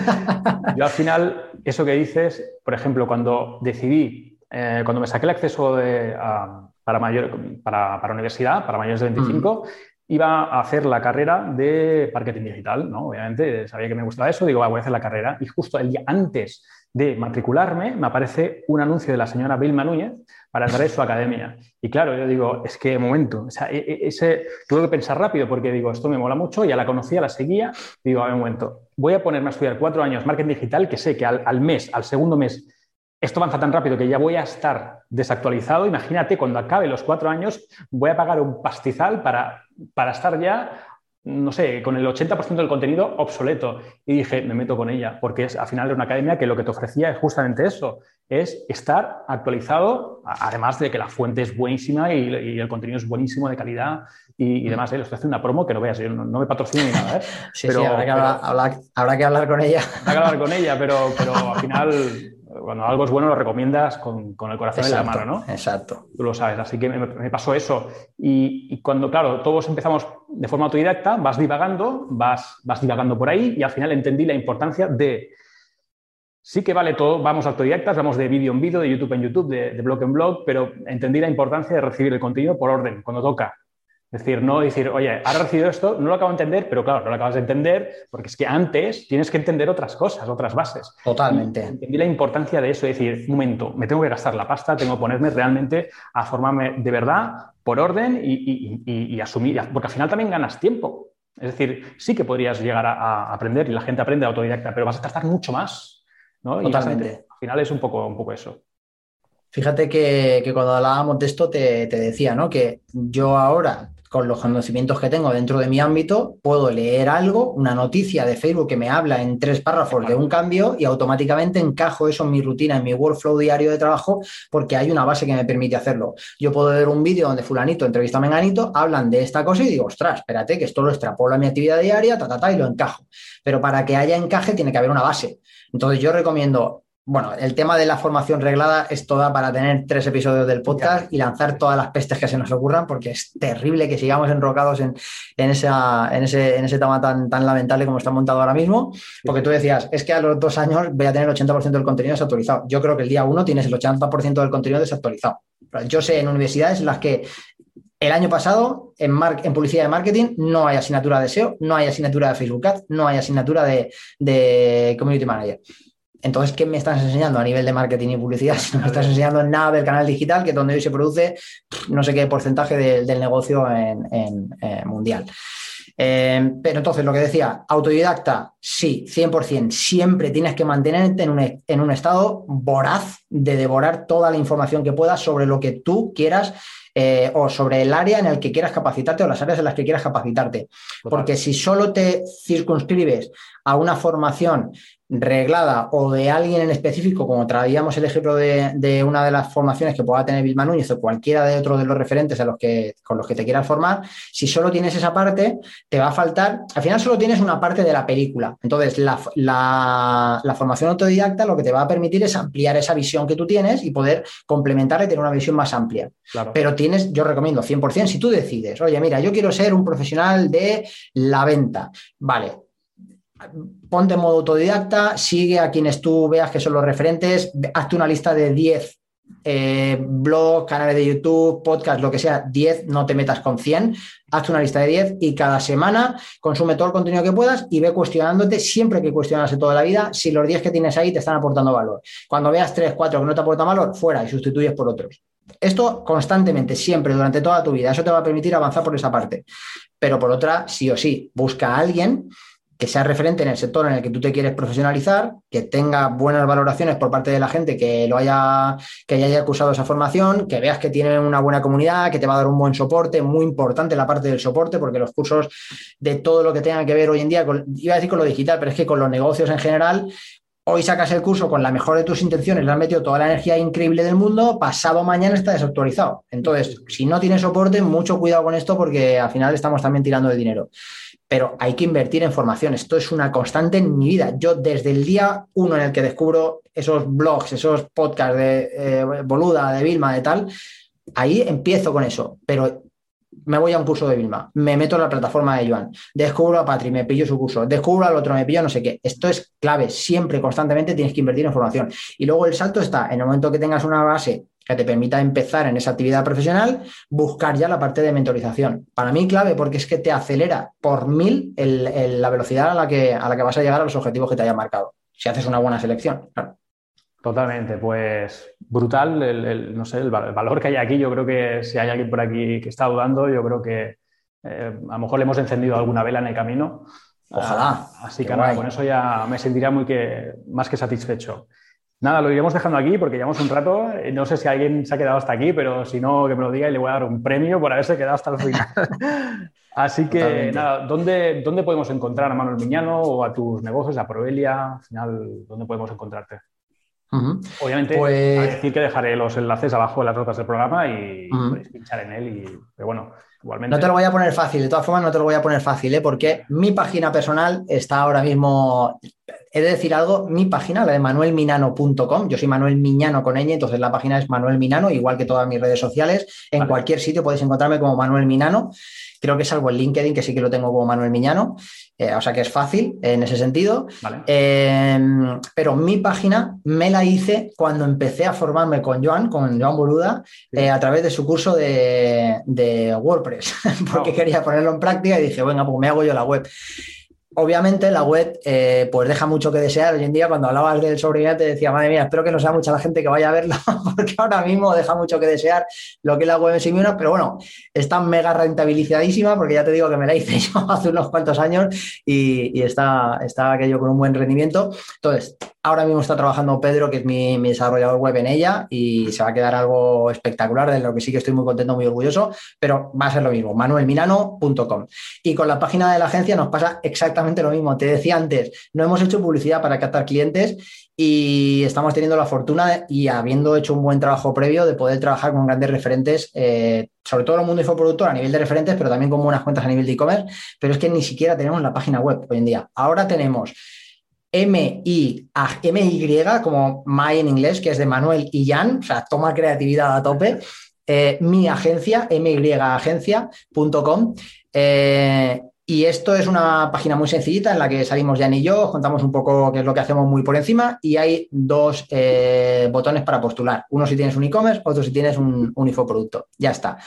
yo al final, eso que dices, por ejemplo, cuando decidí, eh, cuando me saqué el acceso de, a, para, mayor, para, para, universidad, para mayores de 25, mm iba a hacer la carrera de marketing digital, ¿no? Obviamente sabía que me gustaba eso, digo, voy a hacer la carrera. Y justo el día antes de matricularme me aparece un anuncio de la señora Vilma Núñez para entrar en su academia. Y claro, yo digo, es que, momento, o sea, ese, tuve que pensar rápido porque digo, esto me mola mucho, ya la conocía, la seguía, digo, a ver, momento, voy a ponerme a estudiar cuatro años marketing digital, que sé que al, al mes, al segundo mes, esto avanza tan rápido que ya voy a estar desactualizado. Imagínate, cuando acabe los cuatro años, voy a pagar un pastizal para, para estar ya, no sé, con el 80% del contenido obsoleto. Y dije, me meto con ella, porque es, al final era una academia que lo que te ofrecía es justamente eso, es estar actualizado, además de que la fuente es buenísima y, y el contenido es buenísimo, de calidad y, y demás. ¿eh? Estoy haciendo una promo que no veas, yo no, no me patrocino ni nada. ¿eh?
Sí, pero, sí, habrá, que hablar, pero, habrá, que hablar con ella.
Habrá que hablar con ella, pero, pero al final cuando algo es bueno lo recomiendas con, con el corazón exacto, en la mano, ¿no?
Exacto.
Tú lo sabes, así que me, me pasó eso. Y, y, cuando, claro, todos empezamos de forma autodidacta, vas divagando, vas, vas divagando por ahí y al final entendí la importancia de... Sí que vale todo, vamos autodidactas, vamos de vídeo en vídeo, de YouTube en YouTube, de, de blog en blog, pero entendí la importancia de recibir el contenido por orden, cuando toca. Es decir, no decir, oye, ahora he recibido esto, no lo acabo de entender, pero claro, no lo acabas de entender porque es que antes tienes que entender otras cosas, otras bases.
Totalmente.
Y entendí la importancia de eso, de decir, un momento, me tengo que gastar la pasta, tengo que ponerme realmente a formarme de verdad por orden y, y, y, y asumir, porque al final también ganas tiempo. Es decir, sí que podrías llegar a, a, aprender y la gente aprende autodidacta, pero vas a gastar mucho más. ¿no?
Totalmente.
al final es un poco, un poco eso.
Fíjate que, que, cuando hablábamos de esto te, te, decía, ¿no? Que yo ahora con los conocimientos que tengo dentro de mi ámbito, puedo leer algo, una noticia de Facebook que me habla en tres párrafos de un cambio y automáticamente encajo eso en mi rutina, en mi workflow diario de trabajo, porque hay una base que me permite hacerlo. Yo puedo ver un vídeo donde fulanito entrevista a menganito, hablan de esta cosa y digo, ostras, espérate, que esto lo extrapolo a mi actividad diaria, ta, ta, ta, y lo encajo. Pero para que haya encaje tiene que haber una base. Entonces yo recomiendo bueno, el tema de la formación reglada es toda para tener tres episodios del podcast y lanzar todas las pestes que se nos ocurran, porque es terrible que sigamos enrocados en, en, esa, en, ese, en ese tema tan, tan lamentable como está montado ahora mismo. Porque tú decías, es que a los dos años voy a tener el 80% del contenido desactualizado. Yo creo que el día uno tienes el 80% del contenido desactualizado. Yo sé en universidades en las que el año pasado, en, en, publicidad de marketing, no hay asignatura de SEO, no hay asignatura de Facebook Ads, no hay asignatura de, de Community Manager. Entonces, ¿qué me estás enseñando a nivel de marketing y publicidad? Si no me estás enseñando nada del canal digital, que es donde hoy se produce no sé qué porcentaje de, del negocio en, en, eh, mundial. Eh, pero entonces, lo que decía, autodidacta, sí, 100%. Siempre tienes que mantenerte en un, en un estado voraz de devorar toda la información que puedas sobre lo que tú quieras eh, o sobre el área en el que quieras capacitarte o las áreas en las que quieras capacitarte. Porque si solo te circunscribes a una formación reglada o de alguien en específico, como traíamos el ejemplo de, de, una de las formaciones que pueda tener Vilma Núñez o cualquiera de otros de los referentes a los que, con los que te quieras formar, si solo tienes esa parte, te va a faltar, al final solo tienes una parte de la película. Entonces, la, la, la formación autodidacta lo que te va a permitir es ampliar esa visión que tú tienes y poder complementar y tener una visión más amplia. Claro. Pero tienes, yo recomiendo 100%, si tú decides, oye, mira, yo quiero ser un profesional de la venta, vale, ponte en modo autodidacta, sigue a quienes tú veas que son los referentes, hazte una lista de 10 eh, blog, canales de YouTube, podcast, lo que sea, 10, no te metas con 100, hazte una lista de 10 y cada semana consume todo el contenido que puedas y ve cuestionándote, siempre que cuestionarse toda la vida, si los 10 que tienes ahí te están aportando valor. Cuando veas 3, 4 que no te aportan valor, fuera y sustituyes por otros. Esto constantemente, siempre, durante toda tu vida. Eso te va a permitir avanzar por esa parte. Pero por otra, sí o sí, busca a alguien que sea referente en el sector en el que tú te quieres profesionalizar, que tenga buenas valoraciones por parte de la gente que lo haya, que haya cursado esa formación, que veas que tiene una buena comunidad, que te va a dar un buen soporte, muy importante la parte del soporte, porque los cursos de todo lo que tenga que ver hoy en día, iba a decir con lo digital, pero es que con los negocios en general, Hoy sacas el curso con la mejor de tus intenciones, le has metido toda la energía increíble del mundo, pasado mañana está desactualizado. Entonces, si no tienes soporte, mucho cuidado con esto porque al final estamos también tirando de dinero. Pero hay que invertir en formación. Esto es una constante en mi vida. Yo desde el día uno en el que descubro esos blogs, esos podcasts de eh, Boluda, de Vilma, de tal, ahí empiezo con eso. Pero me voy a un curso de Vilma, me meto en la plataforma de Joan, descubro a Patri, me pillo su curso, descubro al otro, me pillo no sé qué. Esto es clave, siempre, constantemente tienes que invertir en formación. Y luego el salto está, en el momento que tengas una base que te permita empezar en esa actividad profesional, buscar ya la parte de mentorización. Para mí clave porque es que te acelera por mil la velocidad a la, que, a la que vas a llegar a los objetivos que te hayan marcado, si haces una buena selección. Claro.
Totalmente, pues brutal el, no sé, el, valor que hay aquí. Yo creo que si hay alguien por aquí que está dudando, yo creo que eh, a lo mejor le hemos encendido alguna vela en el camino.
Ojalá.
Ah, así que nada, con eso ya me sentiría muy que, más que satisfecho. Nada, lo iremos dejando aquí porque llevamos un rato. No sé si alguien se ha quedado hasta aquí, pero si no, que me lo diga y le voy a dar un premio por haberse quedado hasta el final. Así que nada, ¿dónde, ¿dónde podemos encontrar a Manuel Miñano o a tus negocios, a Proelia? Al final, ¿dónde podemos encontrarte? Obviamente, pues... decir que dejaré los enlaces abajo en las notas del programa y podéis pinchar en él. Y, pero bueno, igualmente.
No te lo voy a poner fácil, de todas formas, no te lo voy a poner fácil, ¿eh? porque mi página personal está ahora mismo. He de decir algo, mi página, la de manuelminano.com, yo soy Manuel Miñano con ñ, entonces la página es Manuel Minano, igual que todas mis redes sociales. En cualquier sitio podéis encontrarme como Manuel Minano. Creo que salvo el LinkedIn, que sí que lo tengo como Manuel Miñano, eh, o sea que es fácil en ese sentido. Em, pero mi página me la hice cuando empecé a formarme con Joan, con Joan Boluda, eh, a través de su curso de, WordPress, porque quería ponerlo en práctica y dije, venga, pues me hago yo la web. Obviamente la web eh, pues deja mucho que desear. Hoy en día cuando hablabas del sobreviviente decía, madre mía, espero que no sea mucha la gente que vaya a verlo, porque ahora mismo deja mucho que desear lo que es la web en sí misma, pero bueno, está mega rentabilizadísima porque ya te digo que me la hice yo hace unos cuantos años y, está, está aquello con un buen rendimiento. Entonces, Ahora mismo está trabajando Pedro, que es mi, desarrollador web en ella, y se va a quedar algo espectacular, de lo que sí que estoy muy contento, muy orgulloso, pero va a ser lo mismo, manuelminano.com. Y con la página de la agencia nos pasa exactamente lo mismo. Te decía antes, no hemos hecho publicidad para captar clientes y estamos teniendo la fortuna y habiendo hecho un buen trabajo previo de poder trabajar con grandes referentes, eh, sobre todo en el mundo infoproductor a nivel de referentes, pero también con buenas cuentas a nivel de e-commerce, pero es que ni siquiera tenemos la página web hoy en día. Ahora tenemos M-I, M-Y, como My en inglés, que es de Manuel y Jan, o sea, toma creatividad a tope. Eh, mi agencia, myagencia.com. Eh, y esto es una página muy sencillita en la que salimos Jan y yo, contamos un poco qué es lo que hacemos muy por encima y hay dos eh, botones para postular. Uno si tienes un e-commerce, otro si tienes un, un infoproducto. Ya está.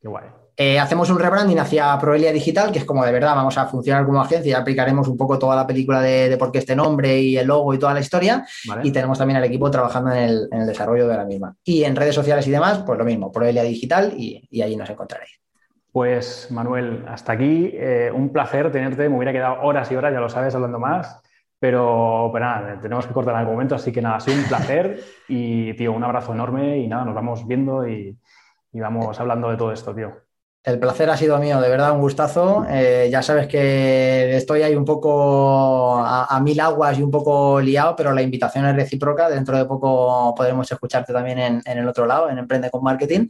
Qué guay.
Eh, hacemos un rebranding hacia Proelia Digital, que es como de verdad vamos a funcionar como agencia y aplicaremos un poco toda la película de, por qué este nombre y el logo y toda la historia. Y tenemos también al equipo trabajando en el, desarrollo de la misma. Y en redes sociales y demás, pues lo mismo, Proelia Digital y, y allí nos encontraréis.
Pues Manuel, hasta aquí. Eh, un placer tenerte. Me hubiera quedado horas y horas, ya lo sabes, hablando más. Pero, nada, tenemos que cortar en algún momento. Así que nada, ha sido un placer. Y, tío, un abrazo enorme. Y nada, nos vamos viendo y, y vamos hablando de todo esto, tío.
El placer ha sido mío, de verdad, un gustazo. Eh, ya sabes que estoy ahí un poco a, mil aguas y un poco liado, pero la invitación es recíproca. Dentro de poco podremos escucharte también en, el otro lado, en Emprende con Marketing.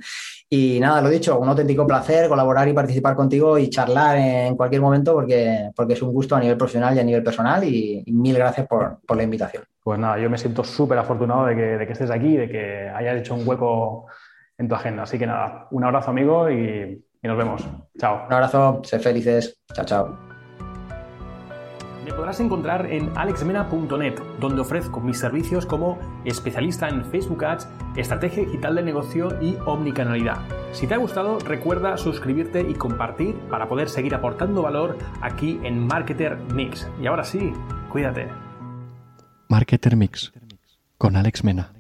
Y nada, lo dicho, un auténtico placer colaborar y participar contigo y charlar en cualquier momento porque, porque es un gusto a nivel profesional y a nivel personal. Y, mil gracias por, la invitación.
Pues nada, yo me siento súper afortunado de que, de que estés aquí, de que hayas hecho un hueco en tu agenda. Así que nada, un abrazo amigo y y nos vemos. Chao.
Un abrazo, sé felices. Chao, chao.
Me podrás encontrar en alexmena.net, donde ofrezco mis servicios como especialista en Facebook Ads, estrategia digital de negocio y omnicanalidad. Si te ha gustado, recuerda suscribirte y compartir para poder seguir aportando valor aquí en Marketer Mix. Y ahora sí, cuídate.
Marketer Mix con Alex Mena.